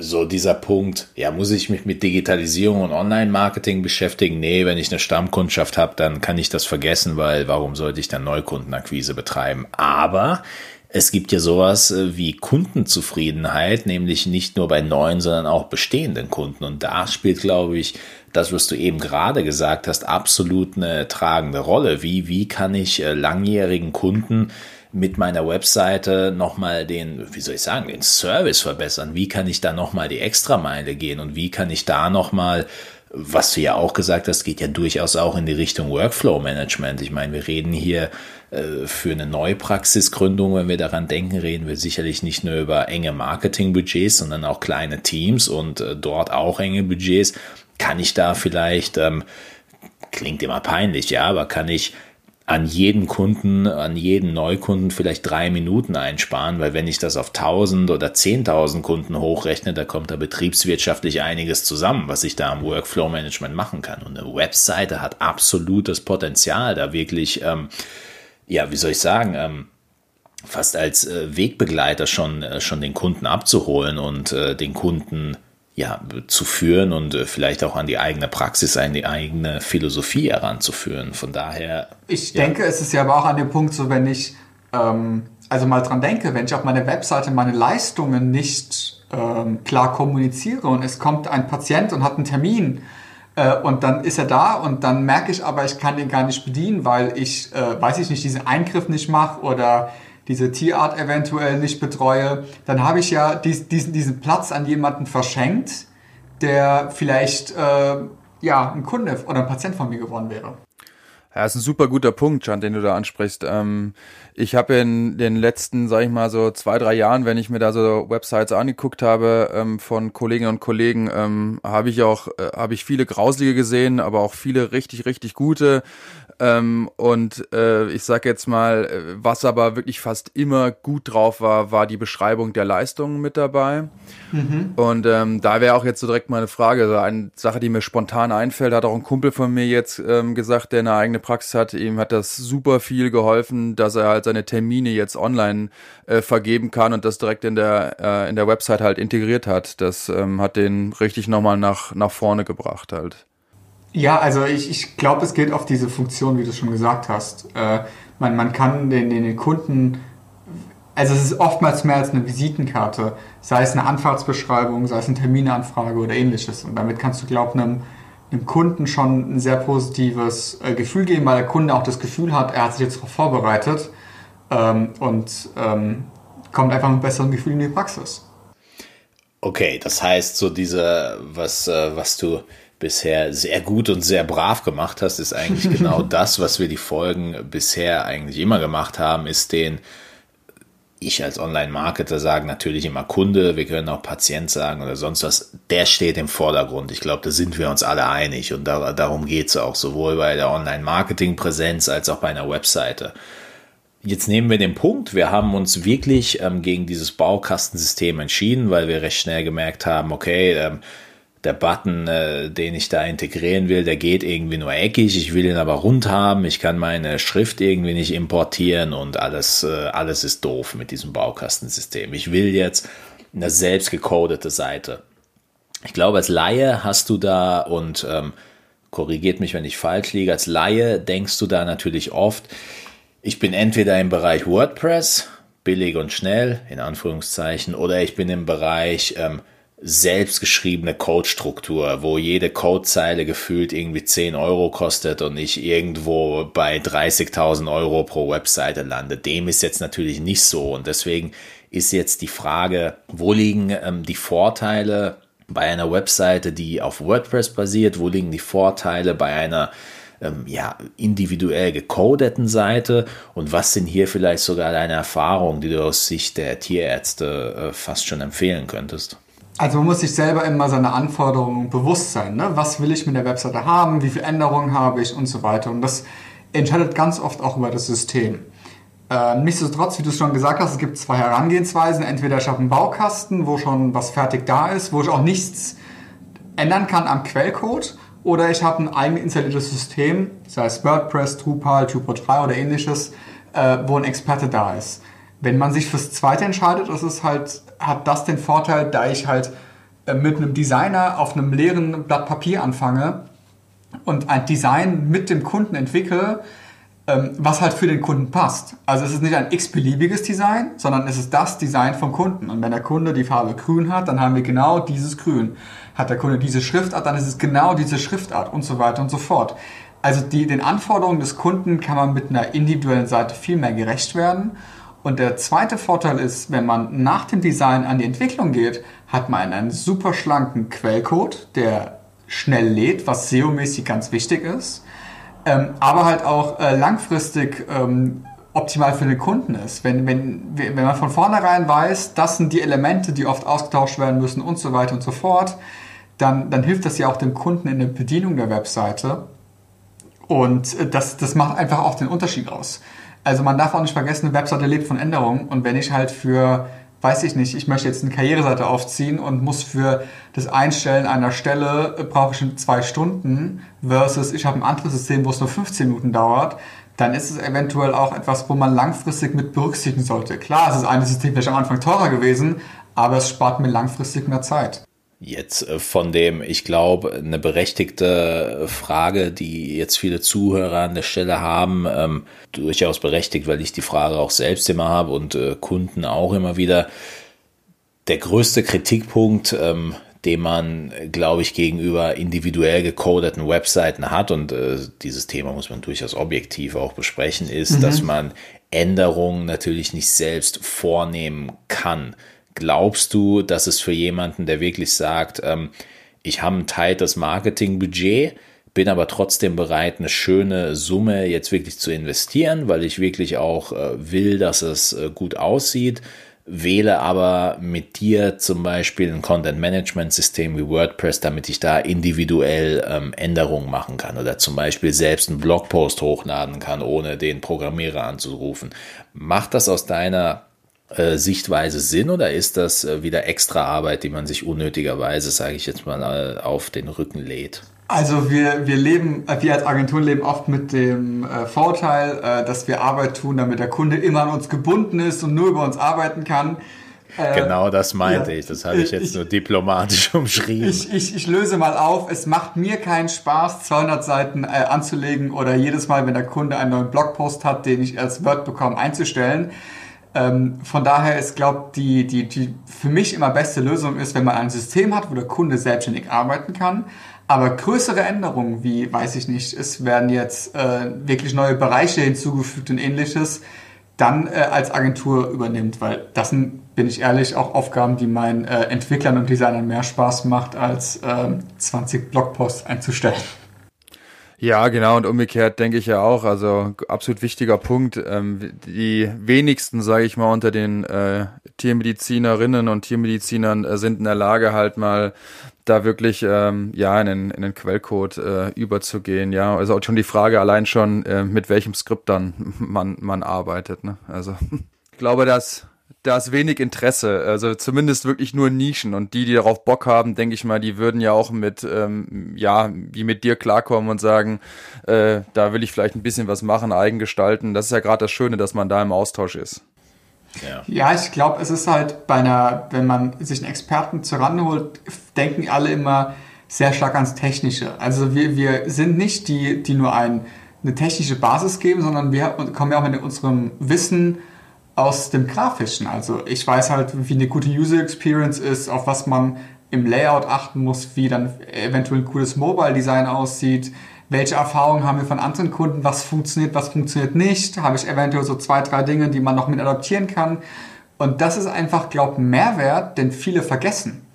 so dieser Punkt, ja, muss ich mich mit Digitalisierung und Online-Marketing beschäftigen? Nee, wenn ich eine Stammkundschaft habe, dann kann ich das vergessen, weil warum sollte ich dann Neukundenakquise betreiben? Aber es gibt ja sowas äh, wie Kundenzufriedenheit, nämlich nicht nur bei neuen, sondern auch bestehenden Kunden. Und da spielt, glaube ich, das, was du eben gerade gesagt hast, absolut eine tragende Rolle. Wie, wie kann ich äh, langjährigen Kunden mit meiner Webseite nochmal den, wie soll ich sagen, den Service verbessern? Wie kann ich da nochmal die Extrameile gehen und wie kann ich da nochmal was du ja auch gesagt hast, geht ja durchaus auch in die Richtung Workflow Management. Ich meine, wir reden hier äh, für eine Neupraxisgründung, wenn wir daran denken, reden wir sicherlich nicht nur über enge Marketingbudgets, sondern auch kleine Teams und äh, dort auch enge Budgets. Kann ich da vielleicht, ähm, klingt immer peinlich, ja, aber kann ich an jeden Kunden, an jeden Neukunden vielleicht drei Minuten einsparen, weil wenn ich das auf 1000 oder 10.000 Kunden hochrechne, da kommt da betriebswirtschaftlich einiges zusammen, was ich da am Workflow Management machen kann. Und eine Webseite hat absolutes Potenzial, da wirklich, ähm, ja, wie soll ich sagen, ähm, fast als äh, Wegbegleiter schon, äh, schon den Kunden abzuholen und äh, den Kunden ja, zu führen und äh, vielleicht auch an die eigene Praxis, an die eigene Philosophie heranzuführen. Von daher. Ich ja. denke, es ist ja aber auch an dem Punkt so, wenn ich ähm, also mal dran denke, wenn ich auf meiner Webseite meine Leistungen nicht ähm, klar kommuniziere und es kommt ein Patient und hat einen Termin äh, und dann ist er da und dann merke ich aber, ich kann den gar nicht bedienen, weil ich, äh, weiß ich nicht, diesen Eingriff nicht mache oder diese Tierart eventuell nicht betreue, dann habe ich ja dies, diesen, diesen Platz an jemanden verschenkt, der vielleicht äh, ja, ein Kunde oder ein Patient von mir geworden wäre. Ja, ist ein super guter Punkt, Jan, den du da ansprichst. Ähm, ich habe in den letzten, sag ich mal, so zwei, drei Jahren, wenn ich mir da so Websites angeguckt habe ähm, von Kolleginnen und Kollegen, ähm, habe ich auch, äh, habe ich viele grauslige gesehen, aber auch viele richtig, richtig gute. Ähm, und äh, ich sag jetzt mal, äh, was aber wirklich fast immer gut drauf war, war die Beschreibung der Leistungen mit dabei. Mhm. Und ähm, da wäre auch jetzt so direkt mal eine Frage. Also eine Sache, die mir spontan einfällt, hat auch ein Kumpel von mir jetzt ähm, gesagt, der eine eigene Praxis hat. Ihm hat das super viel geholfen, dass er halt seine Termine jetzt online äh, vergeben kann und das direkt in der äh, in der Website halt integriert hat. Das ähm, hat den richtig nochmal nach nach vorne gebracht halt. Ja, also ich, ich glaube, es geht auf diese Funktion, wie du schon gesagt hast. Äh, man, man kann den, den, den Kunden, also es ist oftmals mehr als eine Visitenkarte, sei es eine Anfahrtsbeschreibung, sei es eine Terminanfrage oder ähnliches. Und damit kannst du, glaube ich, einem, einem Kunden schon ein sehr positives äh, Gefühl geben, weil der Kunde auch das Gefühl hat, er hat sich jetzt darauf vorbereitet ähm, und ähm, kommt einfach mit besseren Gefühl in die Praxis. Okay, das heißt, so diese, was, äh, was du bisher sehr gut und sehr brav gemacht hast, ist eigentlich genau das, was wir die Folgen bisher eigentlich immer gemacht haben, ist den, ich als Online-Marketer sage natürlich immer Kunde, wir können auch Patient sagen oder sonst was, der steht im Vordergrund. Ich glaube, da sind wir uns alle einig und da, darum geht es auch sowohl bei der Online-Marketing-Präsenz als auch bei einer Webseite. Jetzt nehmen wir den Punkt, wir haben uns wirklich ähm, gegen dieses Baukastensystem entschieden, weil wir recht schnell gemerkt haben, okay, ähm, der Button, äh, den ich da integrieren will, der geht irgendwie nur eckig. Ich will ihn aber rund haben. Ich kann meine Schrift irgendwie nicht importieren und alles, äh, alles ist doof mit diesem Baukastensystem. Ich will jetzt eine selbst gecodete Seite. Ich glaube, als Laie hast du da und ähm, korrigiert mich, wenn ich falsch liege. Als Laie denkst du da natürlich oft, ich bin entweder im Bereich WordPress, billig und schnell, in Anführungszeichen, oder ich bin im Bereich ähm, selbstgeschriebene Codestruktur, wo jede Codezeile gefühlt irgendwie 10 Euro kostet und ich irgendwo bei 30.000 Euro pro Webseite lande. Dem ist jetzt natürlich nicht so und deswegen ist jetzt die Frage, wo liegen ähm, die Vorteile bei einer Webseite, die auf WordPress basiert, wo liegen die Vorteile bei einer ähm, ja, individuell gecodeten Seite und was sind hier vielleicht sogar deine Erfahrungen, die du aus Sicht der Tierärzte äh, fast schon empfehlen könntest? Also man muss sich selber immer seine Anforderungen bewusst sein. Ne? Was will ich mit der Webseite haben? Wie viele Änderungen habe ich und so weiter. Und das entscheidet ganz oft auch über das System. Äh, nichtsdestotrotz, wie du es schon gesagt hast, es gibt zwei Herangehensweisen. Entweder ich habe einen Baukasten, wo schon was fertig da ist, wo ich auch nichts ändern kann am Quellcode. Oder ich habe ein eigen installiertes System, sei es WordPress, Drupal, Drupal 3 oder ähnliches, äh, wo ein Experte da ist. Wenn man sich fürs Zweite entscheidet, ist es halt, hat das den Vorteil, da ich halt äh, mit einem Designer auf einem leeren Blatt Papier anfange und ein Design mit dem Kunden entwickle, ähm, was halt für den Kunden passt. Also es ist nicht ein x-beliebiges Design, sondern es ist das Design vom Kunden. Und wenn der Kunde die Farbe grün hat, dann haben wir genau dieses Grün. Hat der Kunde diese Schriftart, dann ist es genau diese Schriftart und so weiter und so fort. Also die, den Anforderungen des Kunden kann man mit einer individuellen Seite viel mehr gerecht werden. Und der zweite Vorteil ist, wenn man nach dem Design an die Entwicklung geht, hat man einen super schlanken Quellcode, der schnell lädt, was SEO-mäßig ganz wichtig ist ähm, aber halt auch äh, langfristig ähm, optimal für den Kunden ist. Wenn, wenn, wenn man von vornherein weiß, das sind die Elemente, die oft ausgetauscht werden müssen und so weiter und so fort, dann, dann hilft das ja auch dem Kunden in der Bedienung der Webseite. Und äh, das, das macht einfach auch den Unterschied aus. Also man darf auch nicht vergessen, eine Webseite lebt von Änderungen. Und wenn ich halt für weiß ich nicht, ich möchte jetzt eine Karriereseite aufziehen und muss für das Einstellen einer Stelle, äh, brauche ich zwei Stunden versus ich habe ein anderes System, wo es nur 15 Minuten dauert, dann ist es eventuell auch etwas, wo man langfristig mit berücksichtigen sollte. Klar, es ist ein System vielleicht am Anfang teurer gewesen, aber es spart mir langfristig mehr Zeit. Jetzt äh, von dem, ich glaube, eine berechtigte Frage, die jetzt viele Zuhörer an der Stelle haben, ähm, durchaus berechtigt, weil ich die Frage auch selbst immer habe und äh, Kunden auch immer wieder. Der größte Kritikpunkt, ähm, den man, glaube ich, gegenüber individuell gecodeten Webseiten hat, und äh, dieses Thema muss man durchaus objektiv auch besprechen, ist, mhm. dass man Änderungen natürlich nicht selbst vornehmen kann. Glaubst du, dass es für jemanden, der wirklich sagt, ähm, ich habe ein teiltes Marketingbudget, bin aber trotzdem bereit, eine schöne Summe jetzt wirklich zu investieren, weil ich wirklich auch äh, will, dass es äh, gut aussieht, wähle aber mit dir zum Beispiel ein Content-Management-System wie WordPress, damit ich da individuell ähm, Änderungen machen kann oder zum Beispiel selbst einen Blogpost hochladen kann, ohne den Programmierer anzurufen. Macht das aus deiner Sichtweise Sinn oder ist das äh, wieder extra Arbeit, die man sich unnötigerweise, sage ich jetzt mal, äh, auf den Rücken lädt? Also wir, wir leben, wir als Agentur leben oft mit dem äh, Vorteil, äh, dass wir Arbeit tun, damit der Kunde immer an uns gebunden ist und nur über uns arbeiten kann. Äh, genau das meinte ja, ich, das habe ich jetzt ich, nur diplomatisch umschrieben. Ich, ich, ich löse mal auf, es macht mir keinen Spaß, 200 Seiten äh, anzulegen oder jedes Mal, wenn der Kunde einen neuen Blogpost hat, den ich als Word bekomme, einzustellen. Ähm, von daher ist, glaube die, die, die für mich immer beste Lösung ist, wenn man ein System hat, wo der Kunde selbstständig arbeiten kann. Aber größere Änderungen, wie, weiß ich nicht, es werden jetzt äh, wirklich neue Bereiche hinzugefügt und ähnliches, dann äh, als Agentur übernimmt, weil das sind, bin ich ehrlich, auch Aufgaben, die meinen äh, Entwicklern und Designern mehr Spaß macht, als 20 ähm, Blogposts einzustellen. Ja, genau. Und umgekehrt denke ich ja auch. Also absolut wichtiger Punkt. Ähm, die wenigsten, sage ich mal, unter den äh, Tiermedizinerinnen und Tiermedizinern äh, sind in der Lage, halt mal da wirklich ähm, ja in den, in den Quellcode äh, überzugehen. Ja, also schon die Frage allein schon, äh, mit welchem Skript dann man man arbeitet. Ne? Also ich glaube, dass da ist wenig Interesse, also zumindest wirklich nur Nischen und die, die darauf Bock haben, denke ich mal, die würden ja auch mit, ähm, ja, wie mit dir klarkommen und sagen, äh, da will ich vielleicht ein bisschen was machen, eigen gestalten. Das ist ja gerade das Schöne, dass man da im Austausch ist. Ja, ja ich glaube, es ist halt bei einer, wenn man sich einen Experten zur holt, denken alle immer sehr stark ans Technische. Also wir, wir sind nicht die, die nur ein, eine technische Basis geben, sondern wir kommen ja auch mit unserem Wissen aus dem Grafischen. Also ich weiß halt, wie eine gute User Experience ist, auf was man im Layout achten muss, wie dann eventuell ein cooles Mobile Design aussieht, welche Erfahrungen haben wir von anderen Kunden, was funktioniert, was funktioniert nicht, habe ich eventuell so zwei, drei Dinge, die man noch mit adaptieren kann. Und das ist einfach, glaube ich, Mehrwert, den viele vergessen.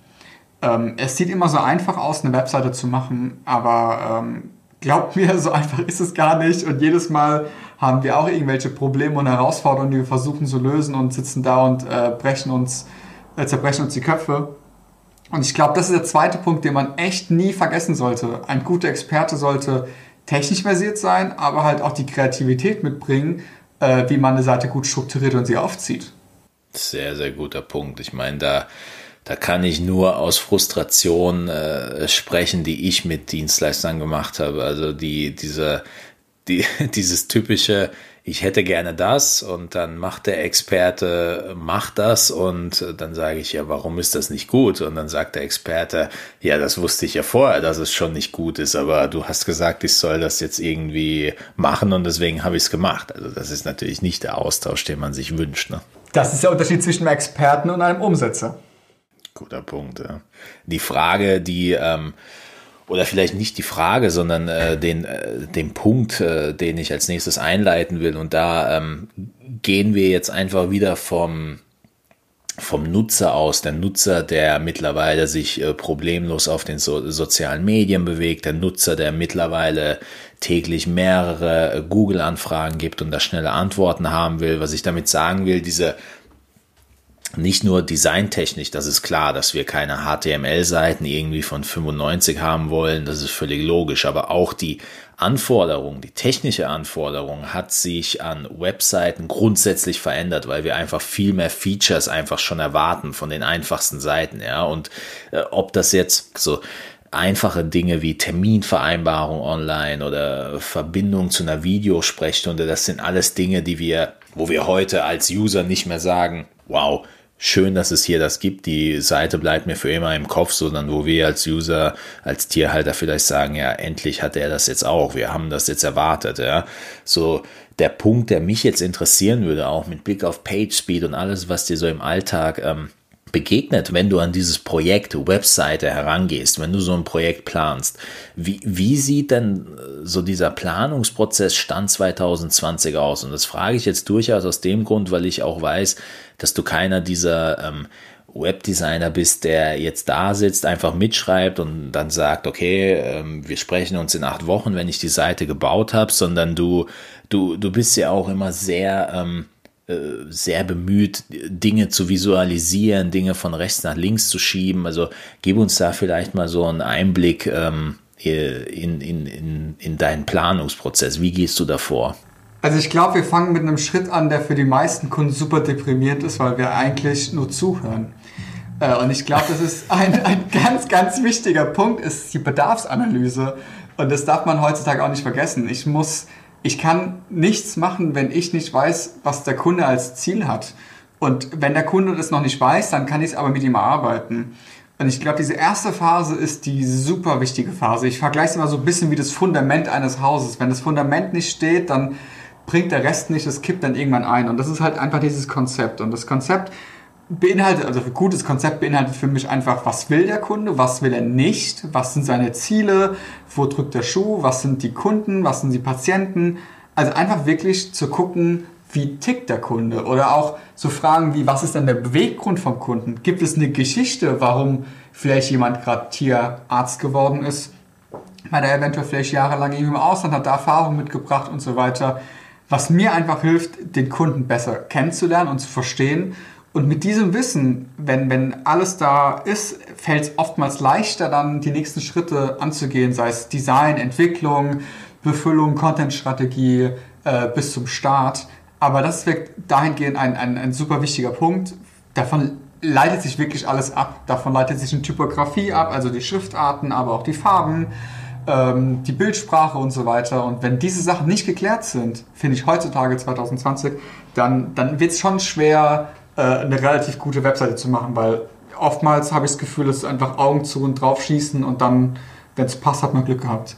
Ähm, es sieht immer so einfach aus, eine Webseite zu machen, aber ähm, glaubt mir, so einfach ist es gar nicht. Und jedes Mal haben wir auch irgendwelche Probleme und Herausforderungen, die wir versuchen zu lösen und sitzen da und äh, brechen uns, äh, zerbrechen uns die Köpfe. Und ich glaube, das ist der zweite Punkt, den man echt nie vergessen sollte. Ein guter Experte sollte technisch versiert sein, aber halt auch die Kreativität mitbringen, äh, wie man eine Seite gut strukturiert und sie aufzieht. Sehr, sehr guter Punkt. Ich meine, da, da kann ich nur aus Frustration äh, sprechen, die ich mit Dienstleistern gemacht habe. Also die, diese, die, dieses typische, ich hätte gerne das und dann macht der Experte, macht das und dann sage ich, ja, warum ist das nicht gut? Und dann sagt der Experte, ja, das wusste ich ja vorher, dass es schon nicht gut ist, aber du hast gesagt, ich soll das jetzt irgendwie machen und deswegen habe ich es gemacht. Also das ist natürlich nicht der Austausch, den man sich wünscht. Ne? Das ist der Unterschied zwischen einem Experten und einem Umsetzer. Guter Punkt. Ja. Die Frage, die ähm, oder vielleicht nicht die Frage, sondern äh, den, äh, den Punkt, äh, den ich als nächstes einleiten will. Und da ähm, gehen wir jetzt einfach wieder vom, vom Nutzer aus. Der Nutzer, der mittlerweile sich äh, problemlos auf den so sozialen Medien bewegt, der Nutzer, der mittlerweile täglich mehrere äh, Google-Anfragen gibt und da schnelle Antworten haben will. Was ich damit sagen will, diese nicht nur designtechnisch, das ist klar, dass wir keine HTML-Seiten irgendwie von 95 haben wollen, das ist völlig logisch, aber auch die Anforderung, die technische Anforderung hat sich an Webseiten grundsätzlich verändert, weil wir einfach viel mehr Features einfach schon erwarten von den einfachsten Seiten, ja, und äh, ob das jetzt so einfache Dinge wie Terminvereinbarung online oder Verbindung zu einer Videosprechstunde, das sind alles Dinge, die wir, wo wir heute als User nicht mehr sagen, wow, schön, dass es hier das gibt. Die Seite bleibt mir für immer im Kopf, sondern wo wir als User, als Tierhalter vielleicht sagen, ja, endlich hat er das jetzt auch. Wir haben das jetzt erwartet, ja. So, der Punkt, der mich jetzt interessieren würde, auch mit Blick auf PageSpeed und alles, was dir so im Alltag ähm, begegnet, wenn du an dieses Projekt Webseite herangehst, wenn du so ein Projekt planst? Wie, wie sieht denn äh, so dieser Planungsprozess Stand 2020 aus? Und das frage ich jetzt durchaus aus dem Grund, weil ich auch weiß, dass du keiner dieser ähm, Webdesigner bist, der jetzt da sitzt, einfach mitschreibt und dann sagt, okay, ähm, wir sprechen uns in acht Wochen, wenn ich die Seite gebaut habe, sondern du, du, du bist ja auch immer sehr ähm, äh, sehr bemüht, Dinge zu visualisieren, Dinge von rechts nach links zu schieben. Also gib uns da vielleicht mal so einen Einblick ähm, in, in, in, in deinen Planungsprozess. Wie gehst du davor? Also ich glaube, wir fangen mit einem Schritt an, der für die meisten Kunden super deprimierend ist, weil wir eigentlich nur zuhören. Äh, und ich glaube, das ist ein, ein ganz, ganz wichtiger Punkt, ist die Bedarfsanalyse. Und das darf man heutzutage auch nicht vergessen. Ich muss ich kann nichts machen, wenn ich nicht weiß, was der Kunde als Ziel hat. Und wenn der Kunde das noch nicht weiß, dann kann ich es aber mit ihm erarbeiten. Und ich glaube, diese erste Phase ist die super wichtige Phase. Ich vergleiche es immer so ein bisschen wie das Fundament eines Hauses. Wenn das Fundament nicht steht, dann bringt der Rest nicht, es kippt dann irgendwann ein. Und das ist halt einfach dieses Konzept. Und das Konzept beinhaltet, also ein gutes Konzept beinhaltet für mich einfach, was will der Kunde, was will er nicht, was sind seine Ziele, wo drückt der Schuh, was sind die Kunden, was sind die Patienten. Also einfach wirklich zu gucken, wie tickt der Kunde oder auch so Fragen wie, was ist denn der Beweggrund vom Kunden? Gibt es eine Geschichte, warum vielleicht jemand gerade Tierarzt geworden ist, weil er eventuell vielleicht jahrelang im Ausland hat, da Erfahrung mitgebracht und so weiter. Was mir einfach hilft, den Kunden besser kennenzulernen und zu verstehen und mit diesem Wissen, wenn, wenn alles da ist, fällt es oftmals leichter, dann die nächsten Schritte anzugehen, sei es Design, Entwicklung, Befüllung, Content-Strategie äh, bis zum Start. Aber das ist dahingehend ein, ein, ein super wichtiger Punkt. Davon leitet sich wirklich alles ab. Davon leitet sich eine Typografie ab, also die Schriftarten, aber auch die Farben, ähm, die Bildsprache und so weiter. Und wenn diese Sachen nicht geklärt sind, finde ich heutzutage 2020, dann, dann wird es schon schwer, äh, eine relativ gute Webseite zu machen, weil oftmals habe ich das Gefühl, es ist einfach Augen zu und drauf schießen und dann, wenn es passt, hat man Glück gehabt.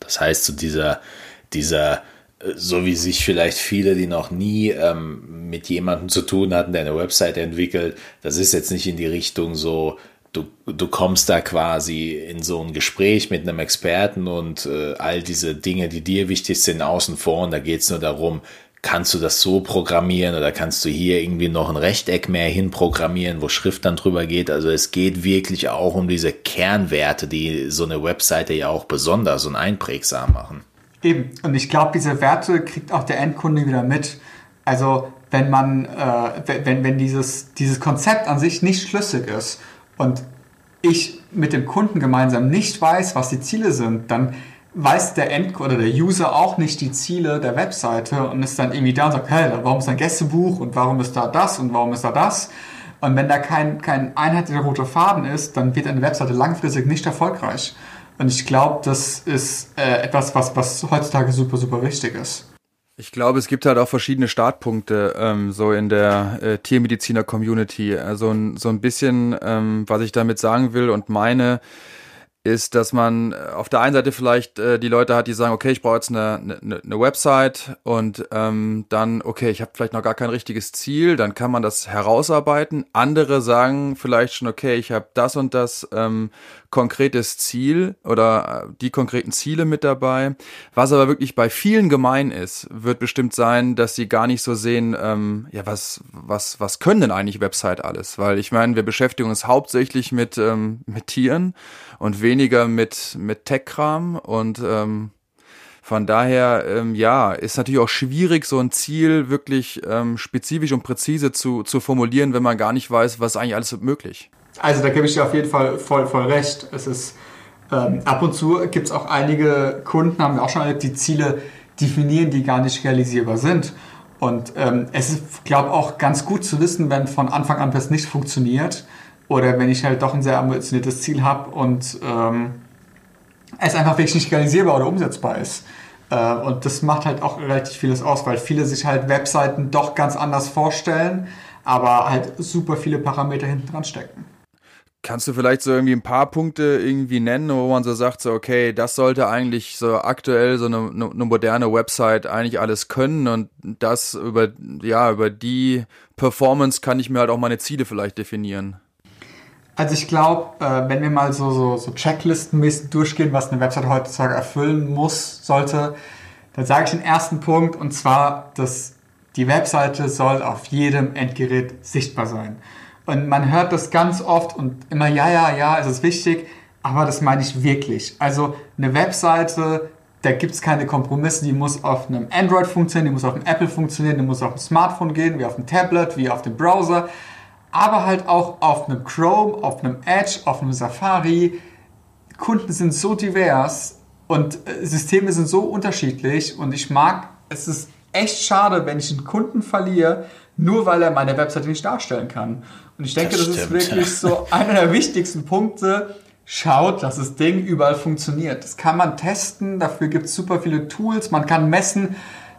Das heißt, so dieser, dieser, äh, so wie sich vielleicht viele, die noch nie ähm, mit jemandem zu tun hatten, der eine Webseite entwickelt, das ist jetzt nicht in die Richtung so, du, du kommst da quasi in so ein Gespräch mit einem Experten und äh, all diese Dinge, die dir wichtig sind, außen vor und da geht es nur darum, kannst du das so programmieren oder kannst du hier irgendwie noch ein Rechteck mehr hinprogrammieren, wo Schrift dann drüber geht. Also es geht wirklich auch um diese Kernwerte, die so eine Webseite ja auch besonders und einprägsam machen. Eben. Und ich glaube, diese Werte kriegt auch der Endkunde wieder mit. Also wenn man, äh, wenn, wenn dieses, dieses Konzept an sich nicht schlüssig ist und ich mit dem Kunden gemeinsam nicht weiß, was die Ziele sind, dann weiß der End oder der User auch nicht die Ziele der Webseite und ist dann irgendwie da und sagt, hey, warum ist ein Gästebuch und warum ist da das und warum ist da das? Und wenn da kein, kein einheitlicher roter Faden ist, dann wird eine Webseite langfristig nicht erfolgreich. Und ich glaube, das ist äh, etwas, was, was heutzutage super, super wichtig ist. Ich glaube, es gibt halt auch verschiedene Startpunkte ähm, so in der äh, Tiermediziner-Community. Also so ein bisschen, ähm, was ich damit sagen will und meine, ist, dass man äh, auf der einen Seite vielleicht äh, die Leute hat, die sagen, okay, ich brauche jetzt eine, eine, eine Website und ähm, dann, okay, ich habe vielleicht noch gar kein richtiges Ziel, dann kann man das herausarbeiten. Andere sagen vielleicht schon, okay, ich habe das und das ähm, konkretes Ziel oder äh, die konkreten Ziele mit dabei. Was aber wirklich bei vielen gemein ist, wird bestimmt sein, dass sie gar nicht so sehen, ähm, ja, was, was, was können denn eigentlich Website alles? Weil ich meine, wir beschäftigen uns hauptsächlich mit, ähm, mit Tieren und weniger mit, mit Tech-Kram und ähm, von daher, ähm, ja, ist natürlich auch schwierig, so ein Ziel wirklich ähm, spezifisch und präzise zu, zu formulieren, wenn man gar nicht weiß, was eigentlich alles möglich. Also da gebe ich dir auf jeden Fall voll, voll recht. Es ist ähm, ab und zu gibt es auch einige Kunden, haben wir auch schon erlebt, die Ziele definieren, die gar nicht realisierbar sind. Und ähm, es ist, glaube ich, auch ganz gut zu wissen, wenn von Anfang an das nicht funktioniert oder wenn ich halt doch ein sehr ambitioniertes Ziel habe und ähm, es einfach wirklich nicht realisierbar oder umsetzbar ist. Äh, und das macht halt auch relativ vieles aus, weil viele sich halt Webseiten doch ganz anders vorstellen, aber halt super viele Parameter hinten dran stecken. Kannst du vielleicht so irgendwie ein paar Punkte irgendwie nennen, wo man so sagt, so, okay, das sollte eigentlich so aktuell so eine, eine moderne Website eigentlich alles können und das über, ja, über die Performance kann ich mir halt auch meine Ziele vielleicht definieren? Also ich glaube, äh, wenn wir mal so, so, so Checklisten durchgehen, was eine Website heutzutage erfüllen muss, sollte, dann sage ich den ersten Punkt und zwar, dass die Webseite soll auf jedem Endgerät sichtbar sein. Und man hört das ganz oft und immer, ja, ja, ja, es ist wichtig, aber das meine ich wirklich. Also eine Webseite, da gibt es keine Kompromisse, die muss auf einem Android funktionieren, die muss auf einem Apple funktionieren, die muss auf dem Smartphone gehen, wie auf dem Tablet, wie auf dem Browser, aber halt auch auf einem Chrome, auf einem Edge, auf einem Safari. Kunden sind so divers und äh, Systeme sind so unterschiedlich und ich mag, es ist echt schade, wenn ich einen Kunden verliere, nur weil er meine Webseite nicht darstellen kann. Und ich denke, das, das ist wirklich so einer der wichtigsten Punkte. Schaut, dass das Ding überall funktioniert. Das kann man testen, dafür gibt es super viele Tools. Man kann messen,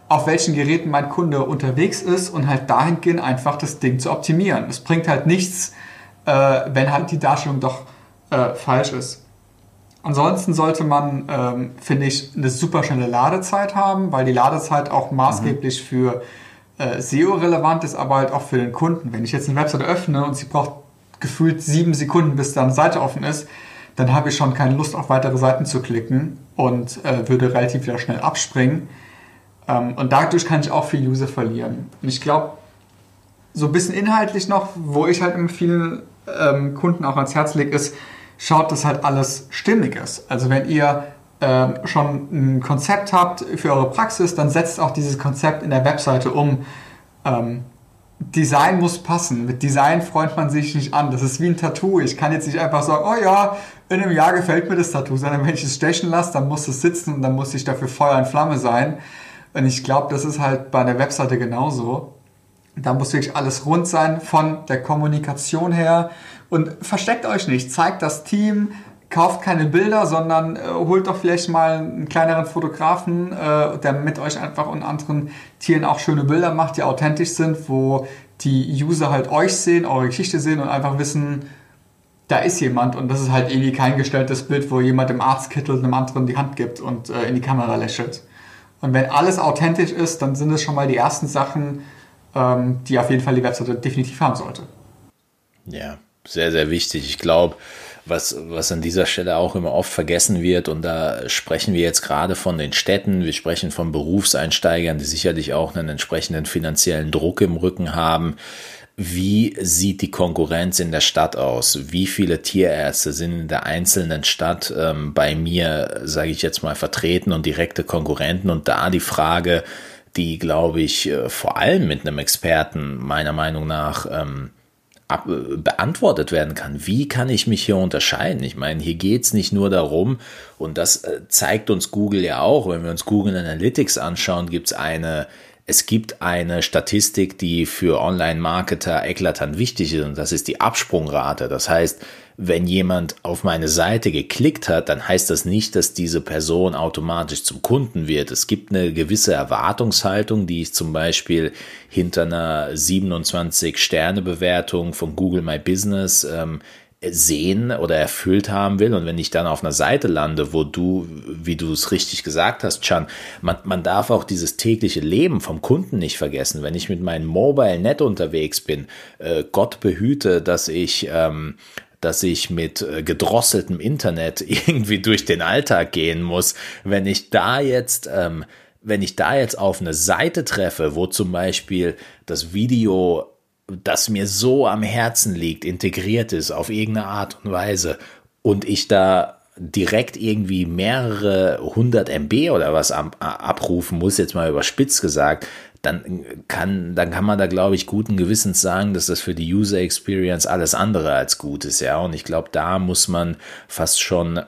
auf welchen Geräten mein Kunde unterwegs ist und halt dahingehend einfach das Ding zu optimieren. Es bringt halt nichts, äh, wenn halt die Darstellung doch äh, falsch ist. Ansonsten sollte man, ähm, finde ich, eine super schnelle Ladezeit haben, weil die Ladezeit auch maßgeblich mhm. für äh, SEO relevant ist, aber halt auch für den Kunden. Wenn ich jetzt eine Webseite öffne und sie braucht gefühlt sieben Sekunden, bis da eine Seite offen ist, dann habe ich schon keine Lust, auf weitere Seiten zu klicken und äh, würde relativ wieder schnell abspringen. Ähm, und dadurch kann ich auch viel User verlieren. Und ich glaube, so ein bisschen inhaltlich noch, wo ich halt vielen ähm, Kunden auch ans Herz lege, ist, schaut, dass halt alles stimmig ist. Also wenn ihr ähm, schon ein Konzept habt für eure Praxis, dann setzt auch dieses Konzept in der Webseite um. Ähm, Design muss passen. Mit Design freut man sich nicht an. Das ist wie ein Tattoo. Ich kann jetzt nicht einfach sagen, oh ja, in einem Jahr gefällt mir das Tattoo, sondern wenn ich es stechen lasse, dann muss es sitzen und dann muss ich dafür Feuer und Flamme sein. Und ich glaube, das ist halt bei der Webseite genauso. Da muss wirklich alles rund sein von der Kommunikation her. Und versteckt euch nicht, zeigt das Team, kauft keine Bilder, sondern äh, holt doch vielleicht mal einen kleineren Fotografen, äh, der mit euch einfach und anderen Tieren auch schöne Bilder macht, die authentisch sind, wo die User halt euch sehen, eure Geschichte sehen und einfach wissen, da ist jemand und das ist halt irgendwie kein gestelltes Bild, wo jemand im Arztkittel einem anderen die Hand gibt und äh, in die Kamera lächelt. Und wenn alles authentisch ist, dann sind es schon mal die ersten Sachen, ähm, die auf jeden Fall die Webseite definitiv haben sollte. Ja, sehr, sehr wichtig. Ich glaube, was, was an dieser Stelle auch immer oft vergessen wird, und da sprechen wir jetzt gerade von den Städten, wir sprechen von Berufseinsteigern, die sicherlich auch einen entsprechenden finanziellen Druck im Rücken haben. Wie sieht die Konkurrenz in der Stadt aus? Wie viele Tierärzte sind in der einzelnen Stadt ähm, bei mir, sage ich jetzt mal, vertreten und direkte Konkurrenten? Und da die Frage, die, glaube ich, äh, vor allem mit einem Experten meiner Meinung nach ähm, beantwortet werden kann. Wie kann ich mich hier unterscheiden? Ich meine, hier geht es nicht nur darum, und das äh, zeigt uns Google ja auch, wenn wir uns Google Analytics anschauen, gibt es eine es gibt eine Statistik, die für Online-Marketer eklatant wichtig ist und das ist die Absprungrate. Das heißt, wenn jemand auf meine Seite geklickt hat, dann heißt das nicht, dass diese Person automatisch zum Kunden wird. Es gibt eine gewisse Erwartungshaltung, die ich zum Beispiel hinter einer 27-Sterne-Bewertung von Google My Business ähm, sehen oder erfüllt haben will. Und wenn ich dann auf einer Seite lande, wo du, wie du es richtig gesagt hast, Chan, man, man darf auch dieses tägliche Leben vom Kunden nicht vergessen. Wenn ich mit meinem Mobile Net unterwegs bin, äh, Gott behüte, dass ich ähm, dass ich mit äh, gedrosseltem Internet irgendwie durch den Alltag gehen muss. Wenn ich da jetzt ähm, wenn ich da jetzt auf eine Seite treffe, wo zum Beispiel das Video das mir so am Herzen liegt, integriert ist auf irgendeine Art und Weise und ich da direkt irgendwie mehrere hundert MB oder was abrufen muss, jetzt mal überspitzt gesagt, dann kann, dann kann man da, glaube ich, guten Gewissens sagen, dass das für die User Experience alles andere als gut ist, ja. Und ich glaube, da muss man fast schon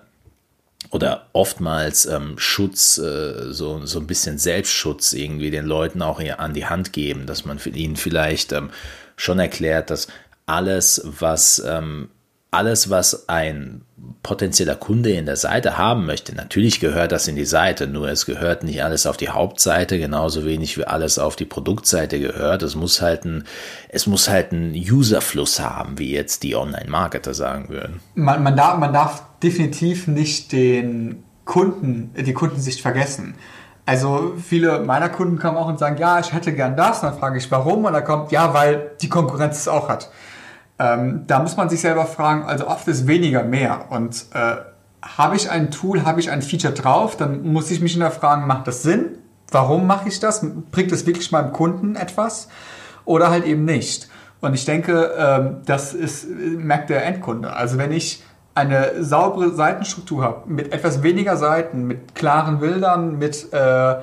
oder oftmals ähm, Schutz, äh, so, so ein bisschen Selbstschutz irgendwie den Leuten auch an die Hand geben, dass man ihnen vielleicht ähm, schon erklärt, dass alles, was ähm, alles, was ein potenzieller Kunde in der Seite haben möchte, natürlich gehört das in die Seite, nur es gehört nicht alles auf die Hauptseite, genauso wenig wie alles auf die Produktseite gehört. Es muss halt ein, halt einen Userfluss haben, wie jetzt die Online-Marketer sagen würden. Man, man, darf, man darf definitiv nicht den Kunden, die Kundensicht vergessen. Also viele meiner Kunden kommen auch und sagen, ja, ich hätte gern das. Und dann frage ich, warum? Und dann kommt, ja, weil die Konkurrenz es auch hat. Ähm, da muss man sich selber fragen, also oft ist weniger mehr. Und äh, habe ich ein Tool, habe ich ein Feature drauf, dann muss ich mich hinterfragen, macht das Sinn? Warum mache ich das? Bringt es wirklich meinem Kunden etwas? Oder halt eben nicht? Und ich denke, äh, das ist, merkt der Endkunde. Also wenn ich eine saubere Seitenstruktur habe, mit etwas weniger Seiten, mit klaren Bildern, mit äh,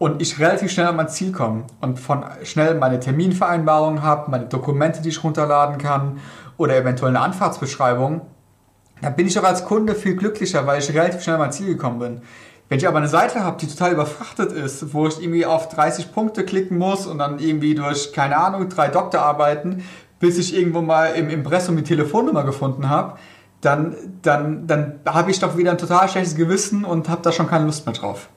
und ich relativ schnell an mein Ziel komme und von schnell meine Terminvereinbarungen habe, meine Dokumente, die ich runterladen kann oder eventuell eine Anfahrtsbeschreibung, dann bin ich auch als Kunde viel glücklicher, weil ich relativ schnell an mein Ziel gekommen bin. Wenn ich aber eine Seite habe, die total überfrachtet ist, wo ich irgendwie auf 30 Punkte klicken muss und dann irgendwie durch, keine Ahnung, drei Doktorarbeiten, bis ich irgendwo mal im Impressum die Telefonnummer gefunden habe, dann, dann, dann habe ich doch wieder ein total schlechtes Gewissen und habe da schon keine Lust mehr drauf.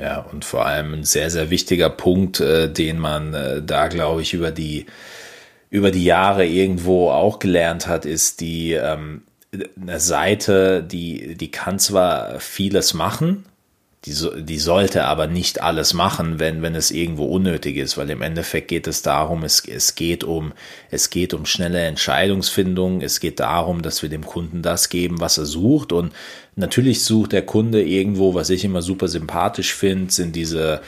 Ja, und vor allem ein sehr, sehr wichtiger Punkt, äh, den man äh, da, glaube ich, über die, über die Jahre irgendwo auch gelernt hat, ist die, ähm, eine Seite, die, die kann zwar vieles machen, die, die sollte aber nicht alles machen, wenn, wenn es irgendwo unnötig ist, weil im Endeffekt geht es darum, es, es geht um, es geht um schnelle Entscheidungsfindung, es geht darum, dass wir dem Kunden das geben, was er sucht. Und natürlich sucht der Kunde irgendwo, was ich immer super sympathisch finde, sind diese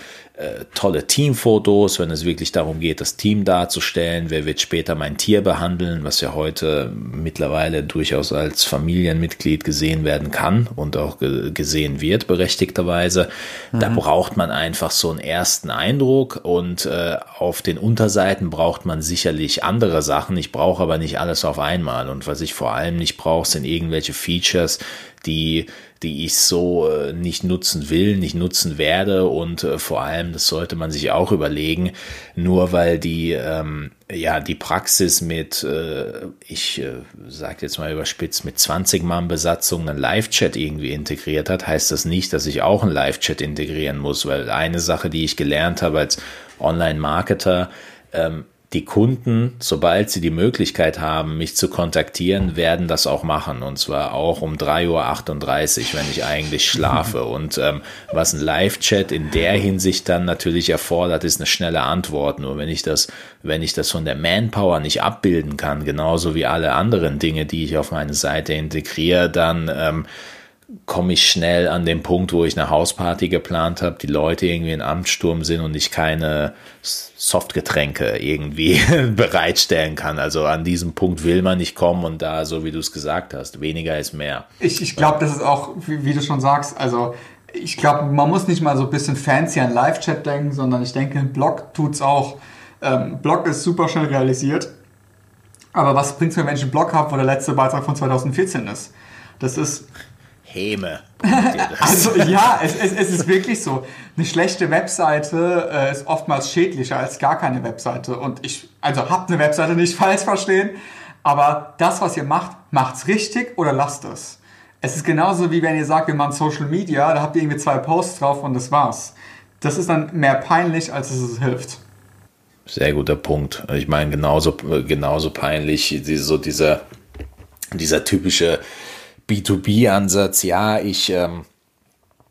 äh, tolle Teamfotos, wenn es wirklich darum geht, das Team darzustellen, wer wird später mein Tier behandeln, was ja heute mittlerweile durchaus als Familienmitglied gesehen werden kann und auch gesehen wird, berechtigterweise. Mhm. Da braucht man einfach so einen ersten Eindruck und äh, auf den Unterseiten braucht man sicherlich andere Sachen. Ich brauche aber nicht alles auf einmal und was ich vor allem nicht brauche, sind irgendwelche Features, die die ich so äh, nicht nutzen will, nicht nutzen werde. Und äh, vor allem, das sollte man sich auch überlegen, nur weil die ähm, ja die Praxis mit, äh, ich äh, sage jetzt mal überspitzt, mit 20 Mann Besatzung einen Live-Chat irgendwie integriert hat, heißt das nicht, dass ich auch einen Live-Chat integrieren muss, weil eine Sache, die ich gelernt habe als Online-Marketer, ähm, die Kunden, sobald sie die Möglichkeit haben, mich zu kontaktieren, werden das auch machen. Und zwar auch um 3.38 Uhr, wenn ich eigentlich schlafe. Und ähm, was ein Live-Chat in der Hinsicht dann natürlich erfordert, ist eine schnelle Antwort. Nur wenn ich das, wenn ich das von der Manpower nicht abbilden kann, genauso wie alle anderen Dinge, die ich auf meine Seite integriere, dann ähm, komme ich schnell an den Punkt, wo ich eine Hausparty geplant habe, die Leute irgendwie in Amtssturm sind und ich keine Softgetränke irgendwie bereitstellen kann. Also an diesem Punkt will man nicht kommen und da, so wie du es gesagt hast, weniger ist mehr. Ich, ich glaube, das ist auch, wie, wie, du schon sagst, also ich glaube, man muss nicht mal so ein bisschen fancy an Live-Chat denken, sondern ich denke, ein Blog es auch. Ähm, Blog ist super schnell realisiert. Aber was bringt es mir, wenn ich einen Blog habe, wo der letzte Beitrag von 2014 ist? Das ist Häme. also ja, es, es, es, ist wirklich so. Eine schlechte Webseite äh, ist oftmals schädlicher als gar keine Webseite. Und ich, also habt eine Webseite nicht falsch verstehen, aber das, was ihr macht, macht's richtig oder lasst es. Es ist genauso wie wenn ihr sagt, wir machen Social Media, da habt ihr irgendwie zwei Posts drauf und das war's. Das ist dann mehr peinlich, als es hilft. Sehr guter Punkt. Ich meine, genauso, genauso peinlich, so dieser, dieser typische B2B-Ansatz, ja, ich ähm,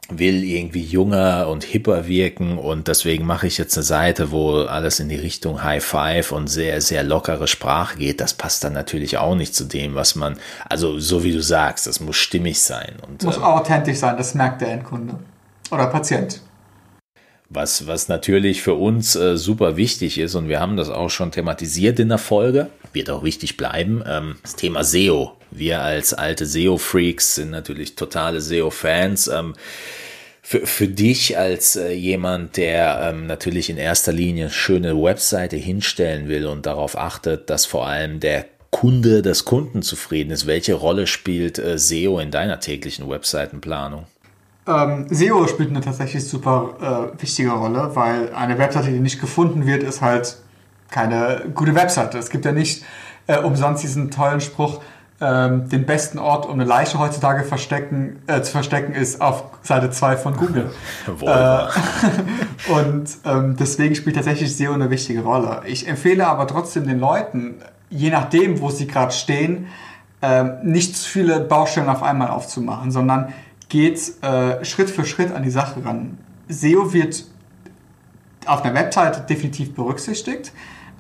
will irgendwie junger und hipper wirken und deswegen mache ich jetzt eine Seite, wo alles in die Richtung High Five und sehr, sehr lockere Sprache geht. Das passt dann natürlich auch nicht zu dem, was man, also so wie du sagst, das muss stimmig sein. Und, muss ähm, authentisch sein, das merkt der Endkunde oder Patient. Was, was natürlich für uns äh, super wichtig ist, und wir haben das auch schon thematisiert in der Folge, wird auch wichtig bleiben, ähm, das Thema SEO. Wir als alte SEO-Freaks sind natürlich totale SEO-Fans. Ähm, für, für dich als äh, jemand, der ähm, natürlich in erster Linie schöne Webseite hinstellen will und darauf achtet, dass vor allem der Kunde des Kunden zufrieden ist, welche Rolle spielt äh, SEO in deiner täglichen Webseitenplanung? Ähm, SEO spielt eine tatsächlich super äh, wichtige Rolle, weil eine Webseite, die nicht gefunden wird, ist halt keine gute Webseite. Es gibt ja nicht äh, umsonst diesen tollen Spruch, ähm, den besten Ort, um eine Leiche heutzutage verstecken, äh, zu verstecken, ist auf Seite 2 von Google. äh, und ähm, deswegen spielt tatsächlich SEO eine wichtige Rolle. Ich empfehle aber trotzdem den Leuten, je nachdem, wo sie gerade stehen, äh, nicht zu viele Baustellen auf einmal aufzumachen, sondern geht äh, Schritt für Schritt an die Sache ran. SEO wird auf einer Website definitiv berücksichtigt,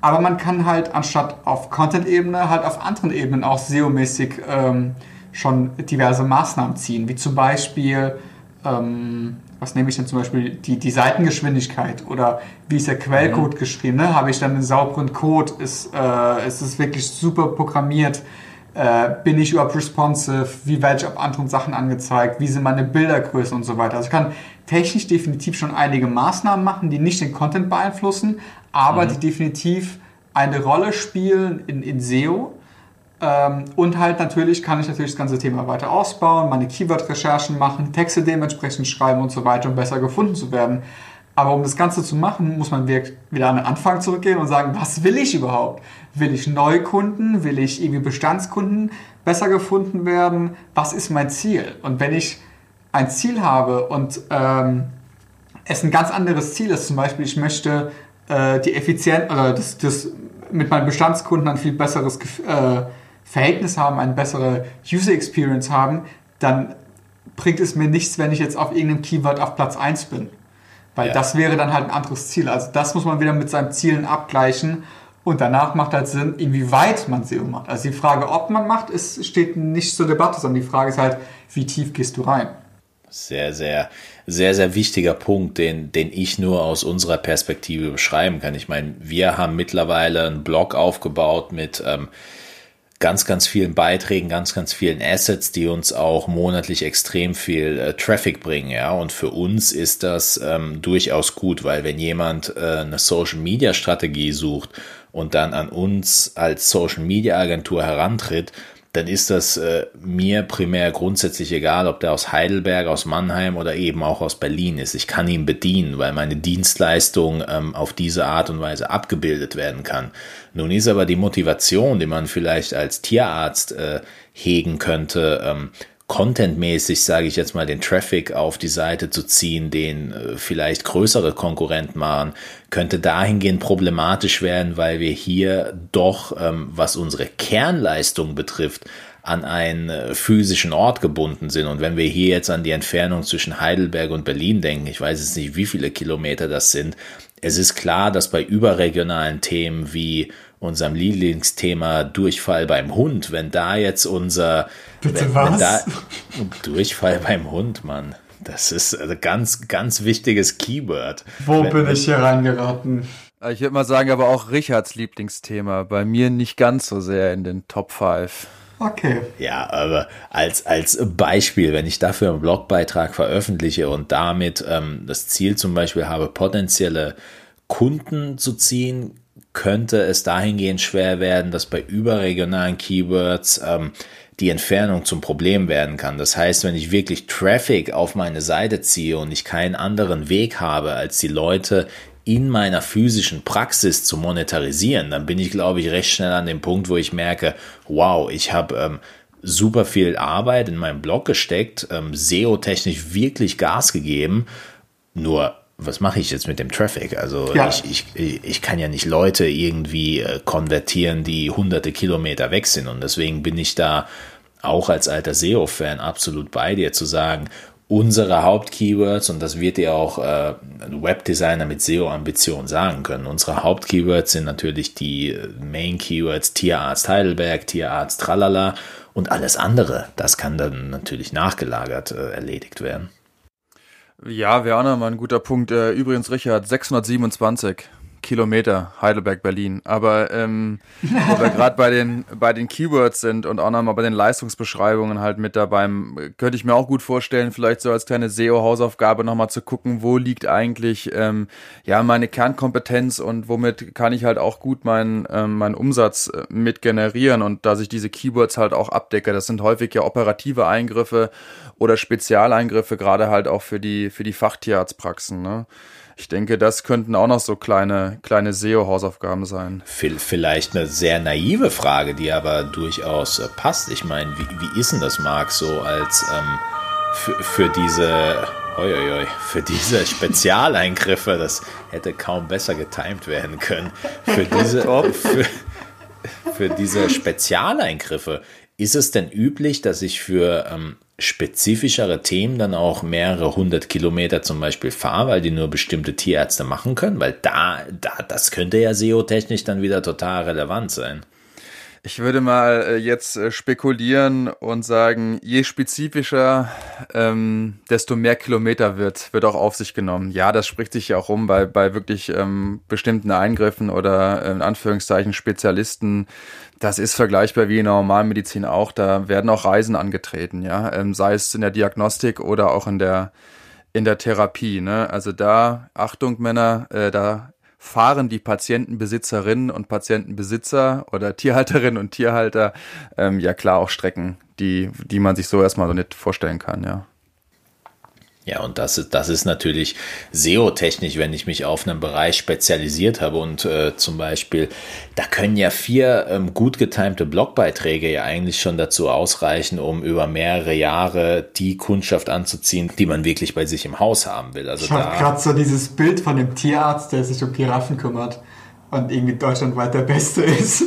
aber man kann halt anstatt auf Content-Ebene halt auf anderen Ebenen auch SEO-mäßig ähm, schon diverse Maßnahmen ziehen, wie zum Beispiel, ähm, was nehme ich denn zum Beispiel, die, die Seitengeschwindigkeit oder wie ist der Quellcode mhm. geschrieben, ne? habe ich dann einen sauberen Code, ist, äh, ist es wirklich super programmiert, äh, bin ich überhaupt responsive? Wie werde ich auf anderen Sachen angezeigt? Wie sind meine Bildergrößen und so weiter? Also ich kann technisch definitiv schon einige Maßnahmen machen, die nicht den Content beeinflussen, aber mhm. die definitiv eine Rolle spielen in, in SEO. Ähm, und halt natürlich kann ich natürlich das ganze Thema weiter ausbauen, meine Keyword-Recherchen machen, Texte dementsprechend schreiben und so weiter, um besser gefunden zu werden. Aber um das Ganze zu machen, muss man wieder an den Anfang zurückgehen und sagen, was will ich überhaupt? Will ich Neukunden? Will ich irgendwie Bestandskunden besser gefunden werden? Was ist mein Ziel? Und wenn ich ein Ziel habe und ähm, es ein ganz anderes Ziel ist, zum Beispiel ich möchte äh, die Effizienz oder das, das mit meinen Bestandskunden ein viel besseres äh, Verhältnis haben, eine bessere User Experience haben, dann bringt es mir nichts, wenn ich jetzt auf irgendeinem Keyword auf Platz 1 bin. Weil ja. das wäre dann halt ein anderes Ziel. Also das muss man wieder mit seinen Zielen abgleichen. Und danach macht halt Sinn, inwieweit man SEO macht. Also die Frage, ob man macht, ist, steht nicht zur Debatte, sondern die Frage ist halt, wie tief gehst du rein? Sehr, sehr, sehr, sehr wichtiger Punkt, den, den ich nur aus unserer Perspektive beschreiben kann. Ich meine, wir haben mittlerweile einen Blog aufgebaut mit ähm, ganz, ganz vielen Beiträgen, ganz, ganz vielen Assets, die uns auch monatlich extrem viel äh, Traffic bringen. Ja, und für uns ist das ähm, durchaus gut, weil wenn jemand äh, eine Social Media Strategie sucht und dann an uns als Social Media Agentur herantritt, dann ist das äh, mir primär grundsätzlich egal, ob der aus Heidelberg, aus Mannheim oder eben auch aus Berlin ist. Ich kann ihn bedienen, weil meine Dienstleistung ähm, auf diese Art und Weise abgebildet werden kann. Nun ist aber die Motivation, die man vielleicht als Tierarzt äh, hegen könnte, ähm, contentmäßig, sage ich jetzt mal, den Traffic auf die Seite zu ziehen, den äh, vielleicht größere Konkurrenten machen, könnte dahingehend problematisch werden, weil wir hier doch, ähm, was unsere Kernleistung betrifft, an einen äh, physischen Ort gebunden sind. Und wenn wir hier jetzt an die Entfernung zwischen Heidelberg und Berlin denken, ich weiß jetzt nicht, wie viele Kilometer das sind, es ist klar, dass bei überregionalen Themen wie unserem Lieblingsthema Durchfall beim Hund, wenn da jetzt unser Bitte wenn, was? Wenn da, Durchfall beim Hund, Mann. Das ist ein ganz, ganz wichtiges Keyword. Wo wenn, bin ich hier reingeraten? Ich würde mal sagen, aber auch Richards Lieblingsthema. Bei mir nicht ganz so sehr in den Top 5. Okay. Ja, aber als, als Beispiel, wenn ich dafür einen Blogbeitrag veröffentliche und damit ähm, das Ziel zum Beispiel habe, potenzielle Kunden zu ziehen, könnte es dahingehend schwer werden, dass bei überregionalen Keywords ähm, die Entfernung zum Problem werden kann. Das heißt, wenn ich wirklich Traffic auf meine Seite ziehe und ich keinen anderen Weg habe, als die Leute in meiner physischen Praxis zu monetarisieren, dann bin ich, glaube ich, recht schnell an dem Punkt, wo ich merke, wow, ich habe ähm, super viel Arbeit in meinem Blog gesteckt, ähm, SEO-technisch wirklich Gas gegeben, nur was mache ich jetzt mit dem Traffic? Also ja. ich, ich, ich kann ja nicht Leute irgendwie äh, konvertieren, die hunderte Kilometer weg sind. Und deswegen bin ich da auch als alter SEO-Fan absolut bei dir zu sagen, unsere Hauptkeywords, und das wird dir auch äh, ein Webdesigner mit SEO-Ambition sagen können, unsere Hauptkeywords sind natürlich die äh, Main-Keywords Tierarzt Heidelberg, Tierarzt Tralala und alles andere. Das kann dann natürlich nachgelagert äh, erledigt werden. Ja, auch nochmal ein guter Punkt. Äh, übrigens, Richard, 627. Kilometer Heidelberg-Berlin. Aber ähm, wo wir gerade bei den, bei den Keywords sind und auch nochmal bei den Leistungsbeschreibungen halt mit dabei, könnte ich mir auch gut vorstellen, vielleicht so als kleine SEO-Hausaufgabe nochmal zu gucken, wo liegt eigentlich ähm, ja meine Kernkompetenz und womit kann ich halt auch gut meinen ähm, meinen Umsatz äh, mit generieren und dass ich diese Keywords halt auch abdecke. Das sind häufig ja operative Eingriffe oder Spezialeingriffe, gerade halt auch für die für die Fachtierarztpraxen. Ne? Ich denke, das könnten auch noch so kleine, kleine SEO-Hausaufgaben sein. Vielleicht eine sehr naive Frage, die aber durchaus äh, passt. Ich meine, wie, wie ist denn das, Marc, so als ähm, für, für diese Uiuiui, für diese Spezialeingriffe, das hätte kaum besser getimt werden können. Für diese, für, für diese Spezialeingriffe, ist es denn üblich, dass ich für ähm, spezifischere Themen dann auch mehrere hundert Kilometer zum Beispiel fahre, weil die nur bestimmte Tierärzte machen können, weil da, da, das könnte ja SEO-technisch dann wieder total relevant sein. Ich würde mal äh, jetzt äh, spekulieren und sagen, je spezifischer, ähm, desto mehr Kilometer wird, wird auch auf sich genommen. Ja, das spricht sich ja auch rum bei, bei wirklich ähm, bestimmten Eingriffen oder äh, in Anführungszeichen Spezialisten. Das ist vergleichbar wie in der Normalmedizin auch. Da werden auch Reisen angetreten, ja, ähm, sei es in der Diagnostik oder auch in der in der Therapie. Ne? Also da, Achtung Männer, äh, da fahren die Patientenbesitzerinnen und Patientenbesitzer oder Tierhalterinnen und Tierhalter ähm, ja klar auch Strecken, die, die man sich so erstmal so nicht vorstellen kann, ja. Ja, und das ist, das ist natürlich SEO-technisch, wenn ich mich auf einen Bereich spezialisiert habe und äh, zum Beispiel, da können ja vier ähm, gut getimte Blogbeiträge ja eigentlich schon dazu ausreichen, um über mehrere Jahre die Kundschaft anzuziehen, die man wirklich bei sich im Haus haben will. Also ich habe gerade so dieses Bild von dem Tierarzt, der sich um Giraffen kümmert und irgendwie deutschlandweit der Beste ist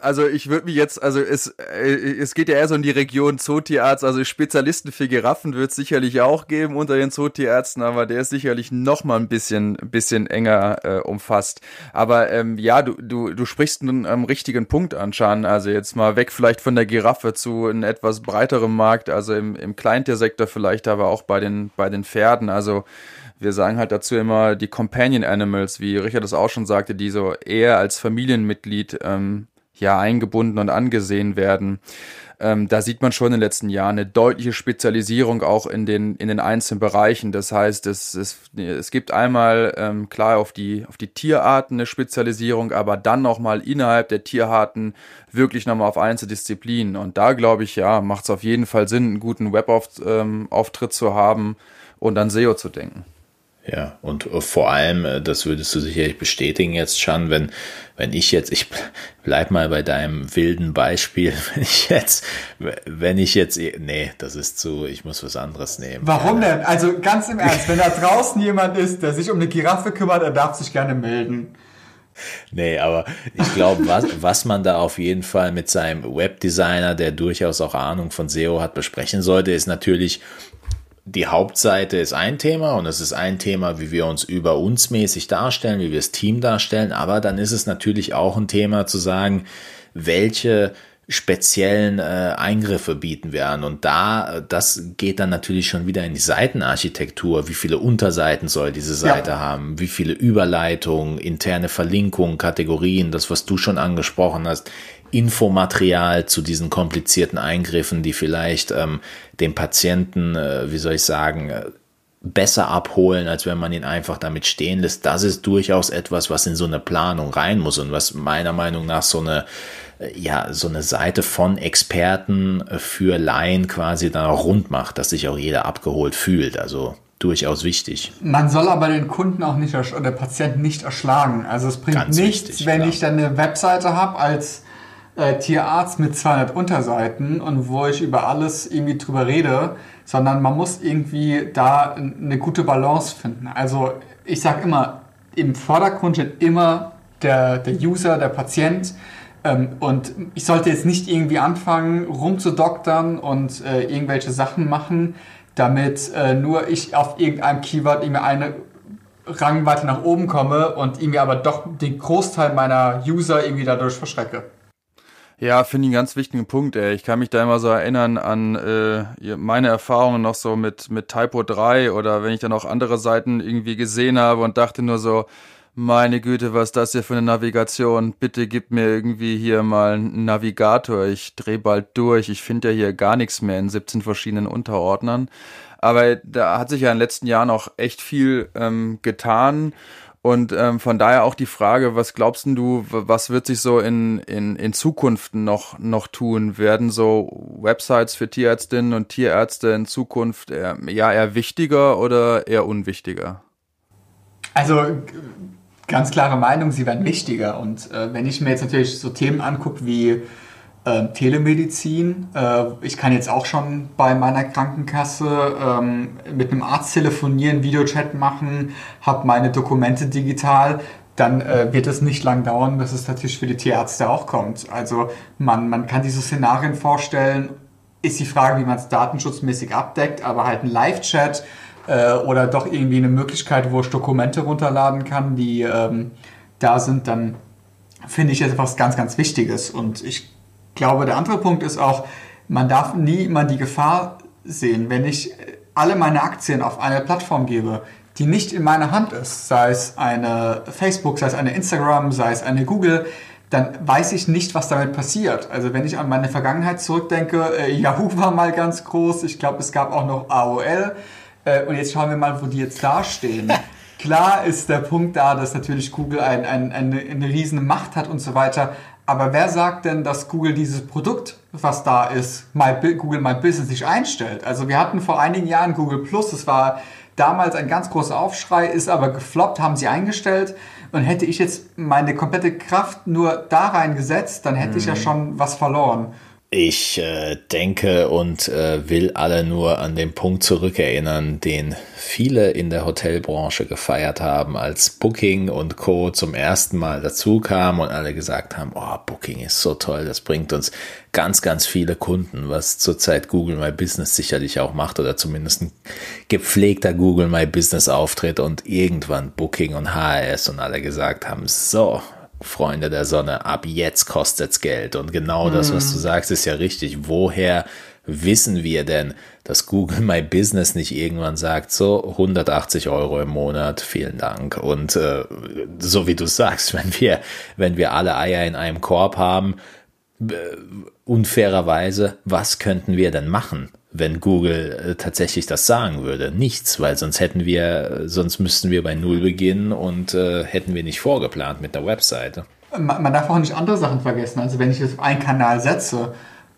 also ich würde mich jetzt, also es, äh, es geht ja eher so in die Region Zootierarzt, also Spezialisten für Giraffen wird es sicherlich auch geben unter den Zootierärzten, aber der ist sicherlich noch mal ein bisschen, bisschen enger äh, umfasst. Aber ähm, ja, du, du, du sprichst einen ähm, richtigen Punkt an, Schan. Also jetzt mal weg vielleicht von der Giraffe zu einem etwas breiterem Markt, also im, im Kleintiersektor vielleicht, aber auch bei den, bei den Pferden. Also wir sagen halt dazu immer die Companion Animals, wie Richard das auch schon sagte, die so eher als Familienmitglied ähm, ja eingebunden und angesehen werden. Ähm, da sieht man schon in den letzten Jahren eine deutliche Spezialisierung auch in den, in den einzelnen Bereichen. Das heißt, es, es, es gibt einmal ähm, klar auf die, auf die Tierarten eine Spezialisierung, aber dann nochmal innerhalb der Tierarten wirklich nochmal auf einzelne Disziplinen. Und da glaube ich, ja, macht es auf jeden Fall Sinn, einen guten Webauftritt ähm, zu haben und an SEO zu denken. Ja, und äh, vor allem, äh, das würdest du sicherlich bestätigen jetzt schon, wenn, wenn ich jetzt, ich bleib mal bei deinem wilden Beispiel, wenn ich jetzt, wenn ich jetzt, nee, das ist zu, ich muss was anderes nehmen. Warum denn? Also ganz im Ernst, wenn da draußen jemand ist, der sich um eine Giraffe kümmert, er darf sich gerne melden. Nee, aber ich glaube, was, was man da auf jeden Fall mit seinem Webdesigner, der durchaus auch Ahnung von SEO hat, besprechen sollte, ist natürlich, die Hauptseite ist ein Thema und es ist ein Thema, wie wir uns über uns mäßig darstellen, wie wir das Team darstellen, aber dann ist es natürlich auch ein Thema zu sagen, welche speziellen äh, Eingriffe bieten wir an. Und da, das geht dann natürlich schon wieder in die Seitenarchitektur. Wie viele Unterseiten soll diese Seite ja. haben? Wie viele Überleitungen, interne Verlinkungen, Kategorien, das, was du schon angesprochen hast. Infomaterial zu diesen komplizierten Eingriffen, die vielleicht ähm, dem Patienten, äh, wie soll ich sagen, äh, besser abholen, als wenn man ihn einfach damit stehen lässt. Das ist durchaus etwas, was in so eine Planung rein muss und was meiner Meinung nach so eine äh, ja, so eine Seite von Experten für Laien quasi dann auch rund macht, dass sich auch jeder abgeholt fühlt. Also durchaus wichtig. Man soll aber den Kunden auch nicht oder Patienten nicht erschlagen. Also es bringt Ganz nichts, wichtig, wenn klar. ich dann eine Webseite habe als äh, Tierarzt mit 200 Unterseiten und wo ich über alles irgendwie drüber rede, sondern man muss irgendwie da eine gute Balance finden. Also ich sage immer, im Vordergrund steht immer der, der User, der Patient. Ähm, und ich sollte jetzt nicht irgendwie anfangen, rumzudoktern und äh, irgendwelche Sachen machen, damit äh, nur ich auf irgendeinem Keyword irgendwie eine Rang weiter nach oben komme und irgendwie aber doch den Großteil meiner User irgendwie dadurch verschrecke. Ja, finde ich einen ganz wichtigen Punkt, ey. Ich kann mich da immer so erinnern an äh, meine Erfahrungen noch so mit, mit Typo 3 oder wenn ich dann auch andere Seiten irgendwie gesehen habe und dachte nur so, meine Güte, was ist das hier für eine Navigation? Bitte gib mir irgendwie hier mal einen Navigator. Ich dreh bald durch. Ich finde ja hier gar nichts mehr in 17 verschiedenen Unterordnern. Aber da hat sich ja in den letzten Jahren auch echt viel ähm, getan. Und ähm, von daher auch die Frage, was glaubst du, was wird sich so in, in, in Zukunft noch, noch tun? Werden so Websites für Tierärztinnen und Tierärzte in Zukunft eher, ja, eher wichtiger oder eher unwichtiger? Also ganz klare Meinung, sie werden wichtiger. Und äh, wenn ich mir jetzt natürlich so Themen angucke wie äh, Telemedizin, äh, ich kann jetzt auch schon bei meiner Krankenkasse ähm, mit einem Arzt telefonieren, Videochat machen, habe meine Dokumente digital, dann äh, wird es nicht lang dauern, bis es natürlich für die Tierärzte auch kommt. Also man, man kann diese Szenarien vorstellen, ist die Frage, wie man es datenschutzmäßig abdeckt, aber halt ein Live-Chat äh, oder doch irgendwie eine Möglichkeit, wo ich Dokumente runterladen kann, die ähm, da sind, dann finde ich etwas ganz, ganz Wichtiges. Und ich glaube, der andere Punkt ist auch, man darf nie immer die Gefahr sehen, wenn ich alle meine Aktien auf eine Plattform gebe, die nicht in meiner Hand ist, sei es eine Facebook, sei es eine Instagram, sei es eine Google, dann weiß ich nicht, was damit passiert. Also wenn ich an meine Vergangenheit zurückdenke, äh, Yahoo war mal ganz groß, ich glaube, es gab auch noch AOL. Äh, und jetzt schauen wir mal, wo die jetzt dastehen. Klar ist der Punkt da, dass natürlich Google ein, ein, eine, eine riesen Macht hat und so weiter. Aber wer sagt denn, dass Google dieses Produkt, was da ist, My, Google My Business nicht einstellt? Also wir hatten vor einigen Jahren Google Plus, das war damals ein ganz großer Aufschrei, ist aber gefloppt, haben sie eingestellt. Und hätte ich jetzt meine komplette Kraft nur da reingesetzt, dann hätte mhm. ich ja mhm. schon was verloren. Ich äh, denke und äh, will alle nur an den Punkt zurückerinnern, den viele in der Hotelbranche gefeiert haben, als Booking und Co. zum ersten Mal dazu kam und alle gesagt haben, oh, Booking ist so toll, das bringt uns ganz, ganz viele Kunden, was zurzeit Google My Business sicherlich auch macht oder zumindest ein gepflegter Google My Business Auftritt und irgendwann Booking und HRS und alle gesagt haben, so, Freunde der Sonne, ab jetzt kostet's Geld. Und genau das, was du mhm. sagst, ist ja richtig. Woher wissen wir denn, dass Google My Business nicht irgendwann sagt, so 180 Euro im Monat, vielen Dank. Und äh, so wie du sagst, wenn wir, wenn wir alle Eier in einem Korb haben, äh, unfairerweise, was könnten wir denn machen? Wenn Google äh, tatsächlich das sagen würde. Nichts, weil sonst hätten wir, sonst müssten wir bei Null beginnen und äh, hätten wir nicht vorgeplant mit der Webseite. Man, man, darf auch nicht andere Sachen vergessen. Also wenn ich jetzt auf einen Kanal setze,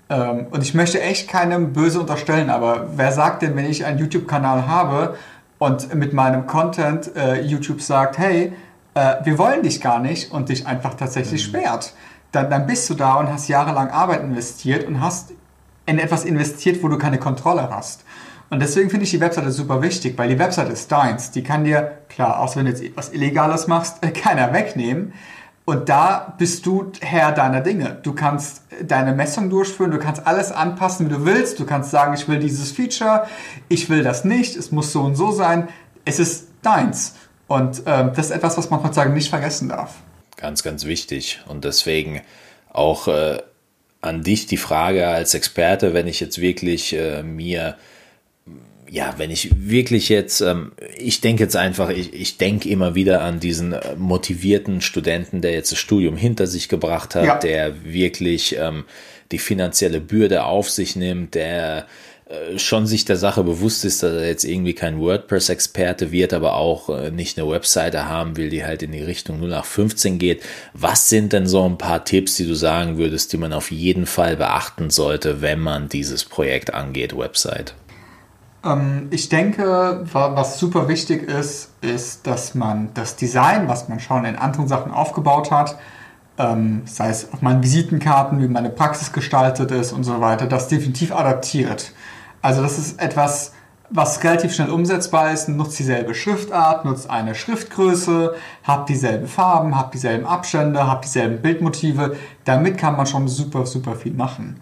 ähm, und ich möchte echt keinem böse unterstellen, aber wer sagt denn, wenn ich einen YouTube-Kanal habe und mit meinem Content äh, YouTube sagt, hey, äh, wir wollen dich gar nicht und dich einfach tatsächlich mhm. sperrt, dann, dann bist du da und hast jahrelang Arbeit investiert und hast in etwas investiert, wo du keine Kontrolle hast. Und deswegen finde ich die Webseite super wichtig, weil die Webseite ist deins. Die kann dir, klar, außer wenn du jetzt etwas Illegales machst, keiner wegnehmen. Und da bist du Herr deiner Dinge. Du kannst deine Messung durchführen, du kannst alles anpassen, wie du willst. Du kannst sagen, ich will dieses Feature, ich will das nicht, es muss so und so sein. Es ist deins. Und ähm, das ist etwas, was man heutzutage nicht vergessen darf. Ganz, ganz wichtig. Und deswegen auch äh, an dich die Frage als Experte, wenn ich jetzt wirklich äh, mir, ja, wenn ich wirklich jetzt, ähm, ich denke jetzt einfach, ich, ich denke immer wieder an diesen äh, motivierten Studenten, der jetzt das Studium hinter sich gebracht hat, ja. der wirklich ähm, die finanzielle Bürde auf sich nimmt, der schon sich der Sache bewusst ist, dass er jetzt irgendwie kein WordPress-Experte wird, aber auch äh, nicht eine Webseite haben will, die halt in die Richtung 0815 geht. Was sind denn so ein paar Tipps, die du sagen würdest, die man auf jeden Fall beachten sollte, wenn man dieses Projekt angeht, Website? Ähm, ich denke, was super wichtig ist, ist, dass man das Design, was man schon in anderen Sachen aufgebaut hat, ähm, sei es auf meinen Visitenkarten, wie meine Praxis gestaltet ist und so weiter, das definitiv adaptiert. Also das ist etwas, was relativ schnell umsetzbar ist, nutzt dieselbe Schriftart, nutzt eine Schriftgröße, habt dieselben Farben, habt dieselben Abstände, habt dieselben Bildmotive. Damit kann man schon super, super viel machen.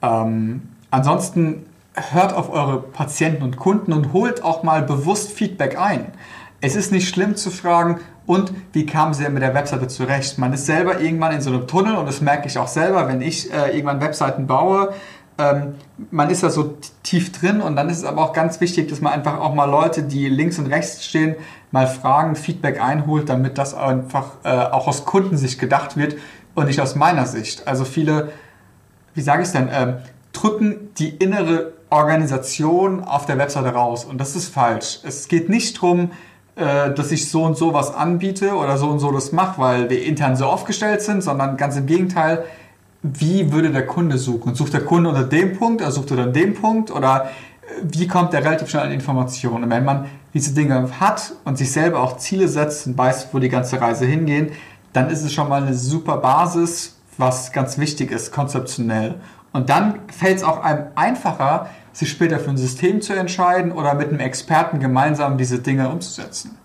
Ähm, ansonsten hört auf eure Patienten und Kunden und holt auch mal bewusst Feedback ein. Es ist nicht schlimm zu fragen, und wie kamen sie denn mit der Webseite zurecht? Man ist selber irgendwann in so einem Tunnel und das merke ich auch selber, wenn ich äh, irgendwann Webseiten baue. Ähm, man ist da so tief drin und dann ist es aber auch ganz wichtig, dass man einfach auch mal Leute, die links und rechts stehen, mal fragen, Feedback einholt, damit das einfach äh, auch aus Kundensicht gedacht wird und nicht aus meiner Sicht. Also viele, wie sage ich es denn, äh, drücken die innere Organisation auf der Webseite raus und das ist falsch. Es geht nicht darum, äh, dass ich so und so was anbiete oder so und so das mache, weil wir intern so aufgestellt sind, sondern ganz im Gegenteil, wie würde der Kunde suchen? Sucht der Kunde unter dem Punkt, oder sucht er unter dem Punkt oder äh, wie kommt er relativ schnell an Informationen? Und wenn man diese Dinge hat und sich selber auch Ziele setzt und weiß, wo die ganze Reise hingehen, dann ist es schon mal eine super Basis, was ganz wichtig ist, konzeptionell. Und dann fällt es auch einem einfacher, sich später für ein System zu entscheiden oder mit einem Experten gemeinsam diese Dinge umzusetzen.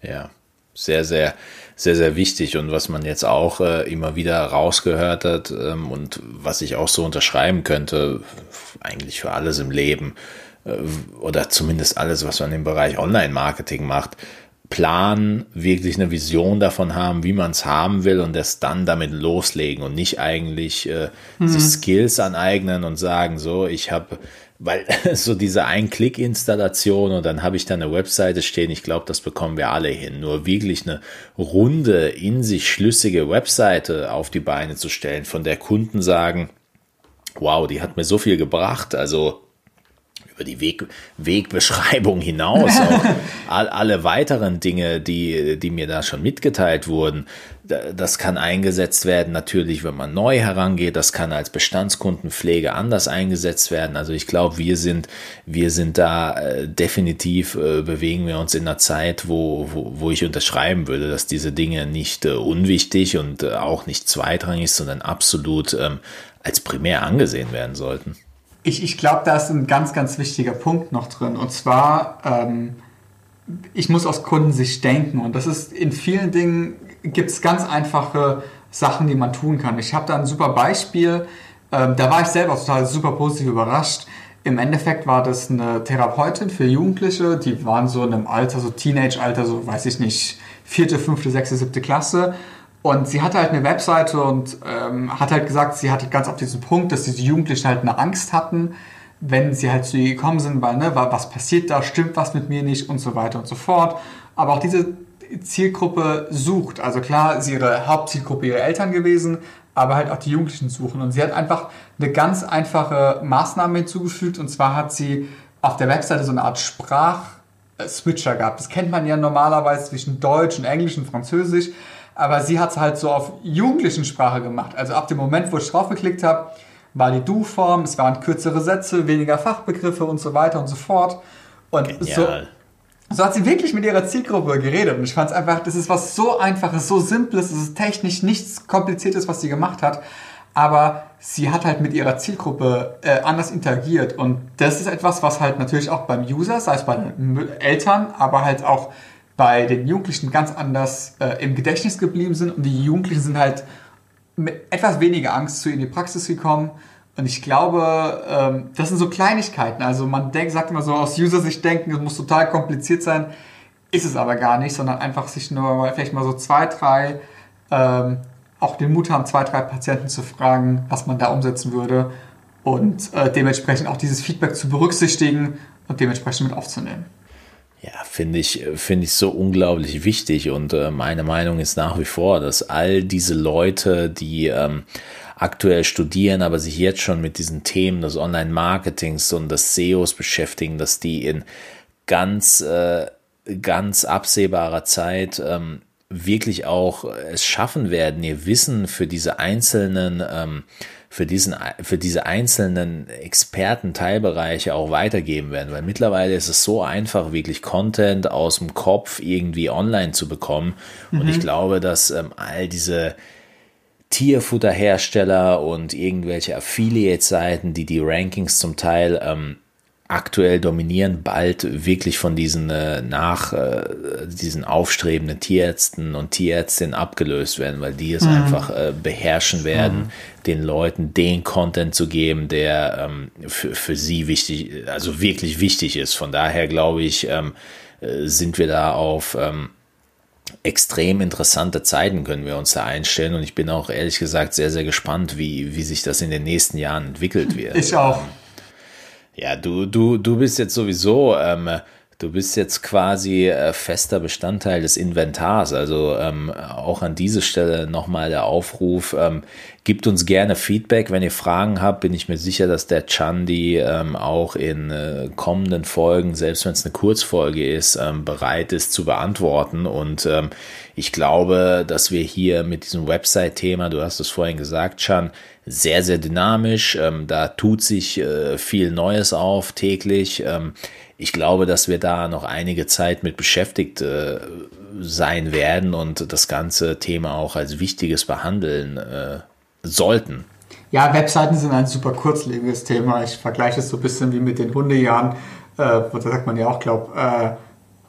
Ja, sehr, sehr, sehr, sehr wichtig und was man jetzt auch äh, immer wieder rausgehört hat ähm, und was ich auch so unterschreiben könnte, eigentlich für alles im Leben äh, oder zumindest alles, was man im Bereich Online-Marketing macht, Plan, wirklich eine Vision davon haben, wie man es haben will und das dann damit loslegen und nicht eigentlich äh, mhm. sich Skills aneignen und sagen, so, ich habe weil so diese Ein-Klick-Installation und dann habe ich da eine Webseite stehen, ich glaube, das bekommen wir alle hin. Nur wirklich eine runde, in sich schlüssige Webseite auf die Beine zu stellen, von der Kunden sagen, wow, die hat mir so viel gebracht, also über die Weg, Wegbeschreibung hinaus, all, alle weiteren Dinge, die, die mir da schon mitgeteilt wurden, das kann eingesetzt werden, natürlich, wenn man neu herangeht, das kann als Bestandskundenpflege anders eingesetzt werden. Also ich glaube, wir sind, wir sind da äh, definitiv, äh, bewegen wir uns in einer Zeit, wo, wo, wo ich unterschreiben würde, dass diese Dinge nicht äh, unwichtig und äh, auch nicht zweitrangig, sondern absolut ähm, als primär angesehen werden sollten. Ich, ich glaube, da ist ein ganz, ganz wichtiger Punkt noch drin. Und zwar, ähm, ich muss aus Kundensicht denken. Und das ist in vielen Dingen, gibt es ganz einfache Sachen, die man tun kann. Ich habe da ein super Beispiel. Ähm, da war ich selber total super positiv überrascht. Im Endeffekt war das eine Therapeutin für Jugendliche, die waren so in einem Alter, so Teenage-Alter, so weiß ich nicht, vierte, fünfte, sechste, siebte Klasse und sie hatte halt eine Webseite und ähm, hat halt gesagt, sie hatte ganz auf diesen Punkt, dass diese Jugendlichen halt eine Angst hatten, wenn sie halt zu ihr gekommen sind, weil, ne, was passiert da, stimmt was mit mir nicht und so weiter und so fort. Aber auch diese Zielgruppe sucht. Also klar, ist ihre Hauptzielgruppe ihre Eltern gewesen, aber halt auch die Jugendlichen suchen. Und sie hat einfach eine ganz einfache Maßnahme hinzugefügt und zwar hat sie auf der Webseite so eine Art Sprachswitcher gehabt. Das kennt man ja normalerweise zwischen Deutsch und Englisch und Französisch aber sie hat es halt so auf jugendlichen Sprache gemacht. Also ab dem Moment, wo ich drauf geklickt habe, war die Du-Form, es waren kürzere Sätze, weniger Fachbegriffe und so weiter und so fort. Und so, so hat sie wirklich mit ihrer Zielgruppe geredet. Und ich fand es einfach, das ist was so Einfaches, so Simples, es ist technisch nichts Kompliziertes, was sie gemacht hat. Aber sie hat halt mit ihrer Zielgruppe äh, anders interagiert. Und das ist etwas, was halt natürlich auch beim User, sei es bei den Eltern, aber halt auch bei den Jugendlichen ganz anders äh, im Gedächtnis geblieben sind und die Jugendlichen sind halt mit etwas weniger Angst zu in die Praxis gekommen. Und ich glaube, ähm, das sind so Kleinigkeiten. Also man denkt, sagt immer so aus User-Sicht denken, es muss total kompliziert sein. Ist es aber gar nicht, sondern einfach sich nur vielleicht mal so zwei, drei, ähm, auch den Mut haben, zwei, drei Patienten zu fragen, was man da umsetzen würde und äh, dementsprechend auch dieses Feedback zu berücksichtigen und dementsprechend mit aufzunehmen. Ja, finde ich, finde ich so unglaublich wichtig und äh, meine Meinung ist nach wie vor, dass all diese Leute, die ähm, aktuell studieren, aber sich jetzt schon mit diesen Themen des Online-Marketings und des SEOs beschäftigen, dass die in ganz, äh, ganz absehbarer Zeit ähm, wirklich auch es schaffen werden, ihr Wissen für diese einzelnen ähm, für, diesen, für diese einzelnen Experten-Teilbereiche auch weitergeben werden, weil mittlerweile ist es so einfach, wirklich Content aus dem Kopf irgendwie online zu bekommen. Mhm. Und ich mhm. glaube, dass ähm, all diese Tierfutterhersteller und irgendwelche Affiliate-Seiten, die die Rankings zum Teil ähm, aktuell dominieren, bald wirklich von diesen äh, nach äh, diesen aufstrebenden Tierärzten und Tierärztinnen abgelöst werden, weil die es mhm. einfach äh, beherrschen werden, mhm. Den Leuten den Content zu geben, der ähm, für, für sie wichtig, also wirklich wichtig ist. Von daher glaube ich, ähm, äh, sind wir da auf ähm, extrem interessante Zeiten können wir uns da einstellen und ich bin auch ehrlich gesagt sehr, sehr gespannt, wie, wie sich das in den nächsten Jahren entwickelt wird. Ich auch. Ähm, ja, du, du, du bist jetzt sowieso, ähm, du bist jetzt quasi äh, fester Bestandteil des Inventars. Also ähm, auch an dieser Stelle nochmal der Aufruf. Ähm, Gebt uns gerne Feedback, wenn ihr Fragen habt. Bin ich mir sicher, dass der Chandi ähm, auch in äh, kommenden Folgen, selbst wenn es eine Kurzfolge ist, ähm, bereit ist zu beantworten. Und ähm, ich glaube, dass wir hier mit diesem Website-Thema, du hast es vorhin gesagt, Chan, sehr, sehr dynamisch. Ähm, da tut sich äh, viel Neues auf täglich. Ähm, ich glaube, dass wir da noch einige Zeit mit beschäftigt äh, sein werden und das ganze Thema auch als wichtiges behandeln äh, sollten. Ja, Webseiten sind ein super kurzlebiges Thema. Ich vergleiche es so ein bisschen wie mit den Hundejahren. Äh, da sagt man ja auch, glaube äh,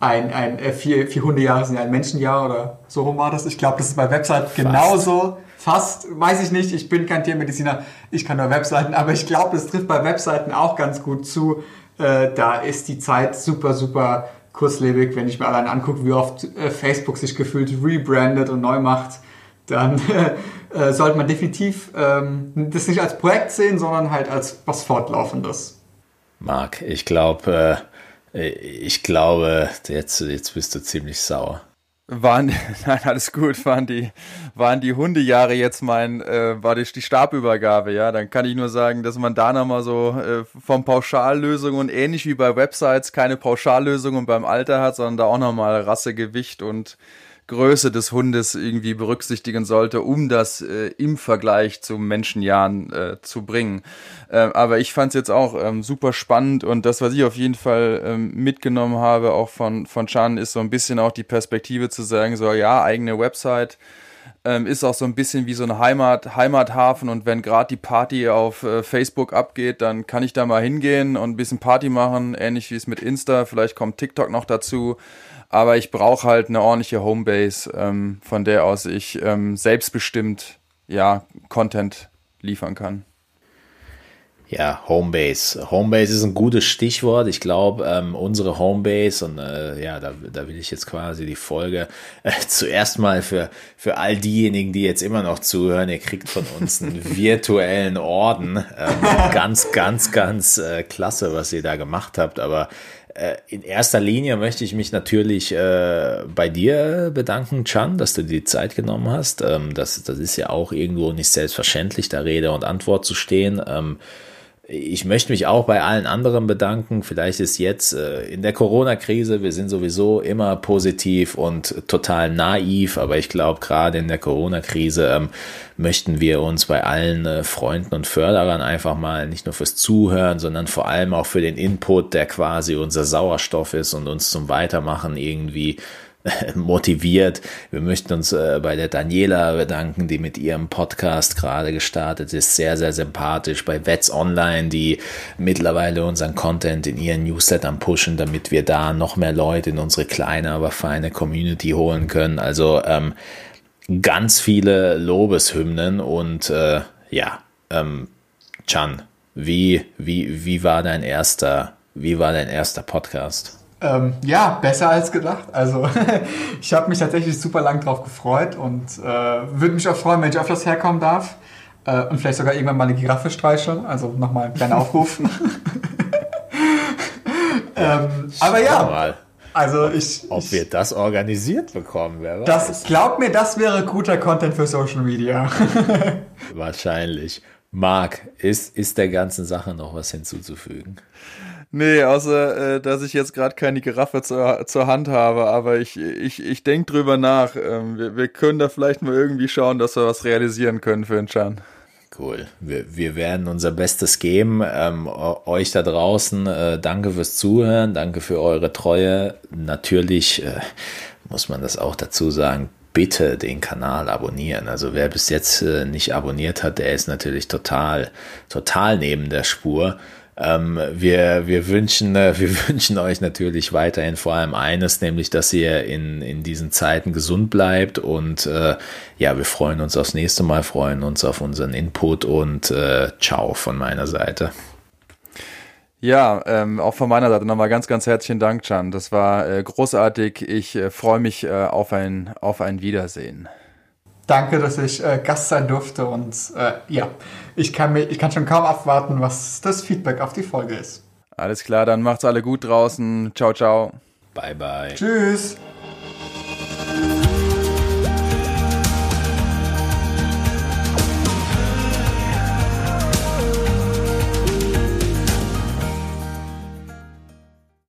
ein, ein, äh, vier, vier Hundejahre sind ja ein Menschenjahr oder so rum war das. Ich glaube, das ist bei Webseiten genauso. Fast, weiß ich nicht, ich bin kein Tiermediziner, ich kann nur Webseiten, aber ich glaube, das trifft bei Webseiten auch ganz gut zu. Äh, da ist die Zeit super, super kurzlebig. Wenn ich mir allein angucke, wie oft äh, Facebook sich gefühlt rebrandet und neu macht, dann äh, sollte man definitiv ähm, das nicht als Projekt sehen, sondern halt als was Fortlaufendes. Marc, ich glaube, äh, ich glaube, jetzt, jetzt bist du ziemlich sauer. Waren, nein, alles gut, waren die, waren die Hundejahre jetzt mein, äh, war die, die Stabübergabe, ja, dann kann ich nur sagen, dass man da nochmal so äh, vom Pauschallösung und ähnlich wie bei Websites keine Pauschallösung beim Alter hat, sondern da auch nochmal Rasse, Gewicht und Größe des Hundes irgendwie berücksichtigen sollte, um das äh, im Vergleich zu Menschenjahren äh, zu bringen. Ähm, aber ich fand es jetzt auch ähm, super spannend und das, was ich auf jeden Fall ähm, mitgenommen habe, auch von, von Chan, ist so ein bisschen auch die Perspektive zu sagen, so ja, eigene Website, ähm, ist auch so ein bisschen wie so ein Heimat, Heimathafen und wenn gerade die Party auf äh, Facebook abgeht, dann kann ich da mal hingehen und ein bisschen Party machen, ähnlich wie es mit Insta, vielleicht kommt TikTok noch dazu. Aber ich brauche halt eine ordentliche Homebase, ähm, von der aus ich ähm, selbstbestimmt ja, Content liefern kann. Ja, Homebase. Homebase ist ein gutes Stichwort. Ich glaube, ähm, unsere Homebase, und äh, ja, da, da will ich jetzt quasi die Folge äh, zuerst mal für, für all diejenigen, die jetzt immer noch zuhören, ihr kriegt von uns einen virtuellen Orden. Ähm, ganz, ganz, ganz äh, klasse, was ihr da gemacht habt. Aber in erster Linie möchte ich mich natürlich äh, bei dir bedanken, Chan, dass du dir die Zeit genommen hast. Ähm, das, das ist ja auch irgendwo nicht selbstverständlich, da Rede und Antwort zu stehen. Ähm, ich möchte mich auch bei allen anderen bedanken. Vielleicht ist jetzt äh, in der Corona-Krise, wir sind sowieso immer positiv und total naiv, aber ich glaube, gerade in der Corona-Krise ähm, möchten wir uns bei allen äh, Freunden und Förderern einfach mal nicht nur fürs Zuhören, sondern vor allem auch für den Input, der quasi unser Sauerstoff ist und uns zum Weitermachen irgendwie motiviert. Wir möchten uns äh, bei der Daniela bedanken, die mit ihrem Podcast gerade gestartet ist. Sehr, sehr sympathisch. Bei Vets Online, die mittlerweile unseren Content in ihren Newslettern pushen, damit wir da noch mehr Leute in unsere kleine, aber feine Community holen können. Also ähm, ganz viele Lobeshymnen und äh, ja, ähm, Chan, wie, wie, wie war dein erster, wie war dein erster Podcast? Ähm, ja, besser als gedacht. Also ich habe mich tatsächlich super lang drauf gefreut und äh, würde mich auch freuen, wenn ich öfters herkommen darf äh, und vielleicht sogar irgendwann mal eine Giraffe streicheln. Also nochmal ein kleiner Aufruf. ähm, aber ja. Also ich. Ob ich, wir das organisiert bekommen, wer weiß. Das, glaub mir, das wäre guter Content für Social Media. Wahrscheinlich. Marc, ist, ist der ganzen Sache noch was hinzuzufügen? Nee, außer, äh, dass ich jetzt gerade keine Giraffe zur, zur Hand habe, aber ich, ich, ich denke drüber nach. Ähm, wir, wir können da vielleicht mal irgendwie schauen, dass wir was realisieren können für den Chan. Cool. Wir, wir werden unser Bestes geben. Ähm, euch da draußen, äh, danke fürs Zuhören, danke für eure Treue. Natürlich äh, muss man das auch dazu sagen. Bitte den Kanal abonnieren. Also wer bis jetzt äh, nicht abonniert hat, der ist natürlich total, total neben der Spur. Ähm, wir, wir, wünschen, äh, wir wünschen euch natürlich weiterhin vor allem eines, nämlich, dass ihr in, in diesen Zeiten gesund bleibt und äh, ja, wir freuen uns aufs nächste Mal, freuen uns auf unseren Input und äh, ciao von meiner Seite. Ja, ähm, auch von meiner Seite nochmal ganz, ganz herzlichen Dank, Can. Das war äh, großartig. Ich äh, freue mich äh, auf, ein, auf ein Wiedersehen. Danke, dass ich äh, Gast sein durfte und äh, ja, ich kann, mir, ich kann schon kaum abwarten, was das Feedback auf die Folge ist. Alles klar, dann macht's alle gut draußen. Ciao, ciao. Bye, bye. Tschüss.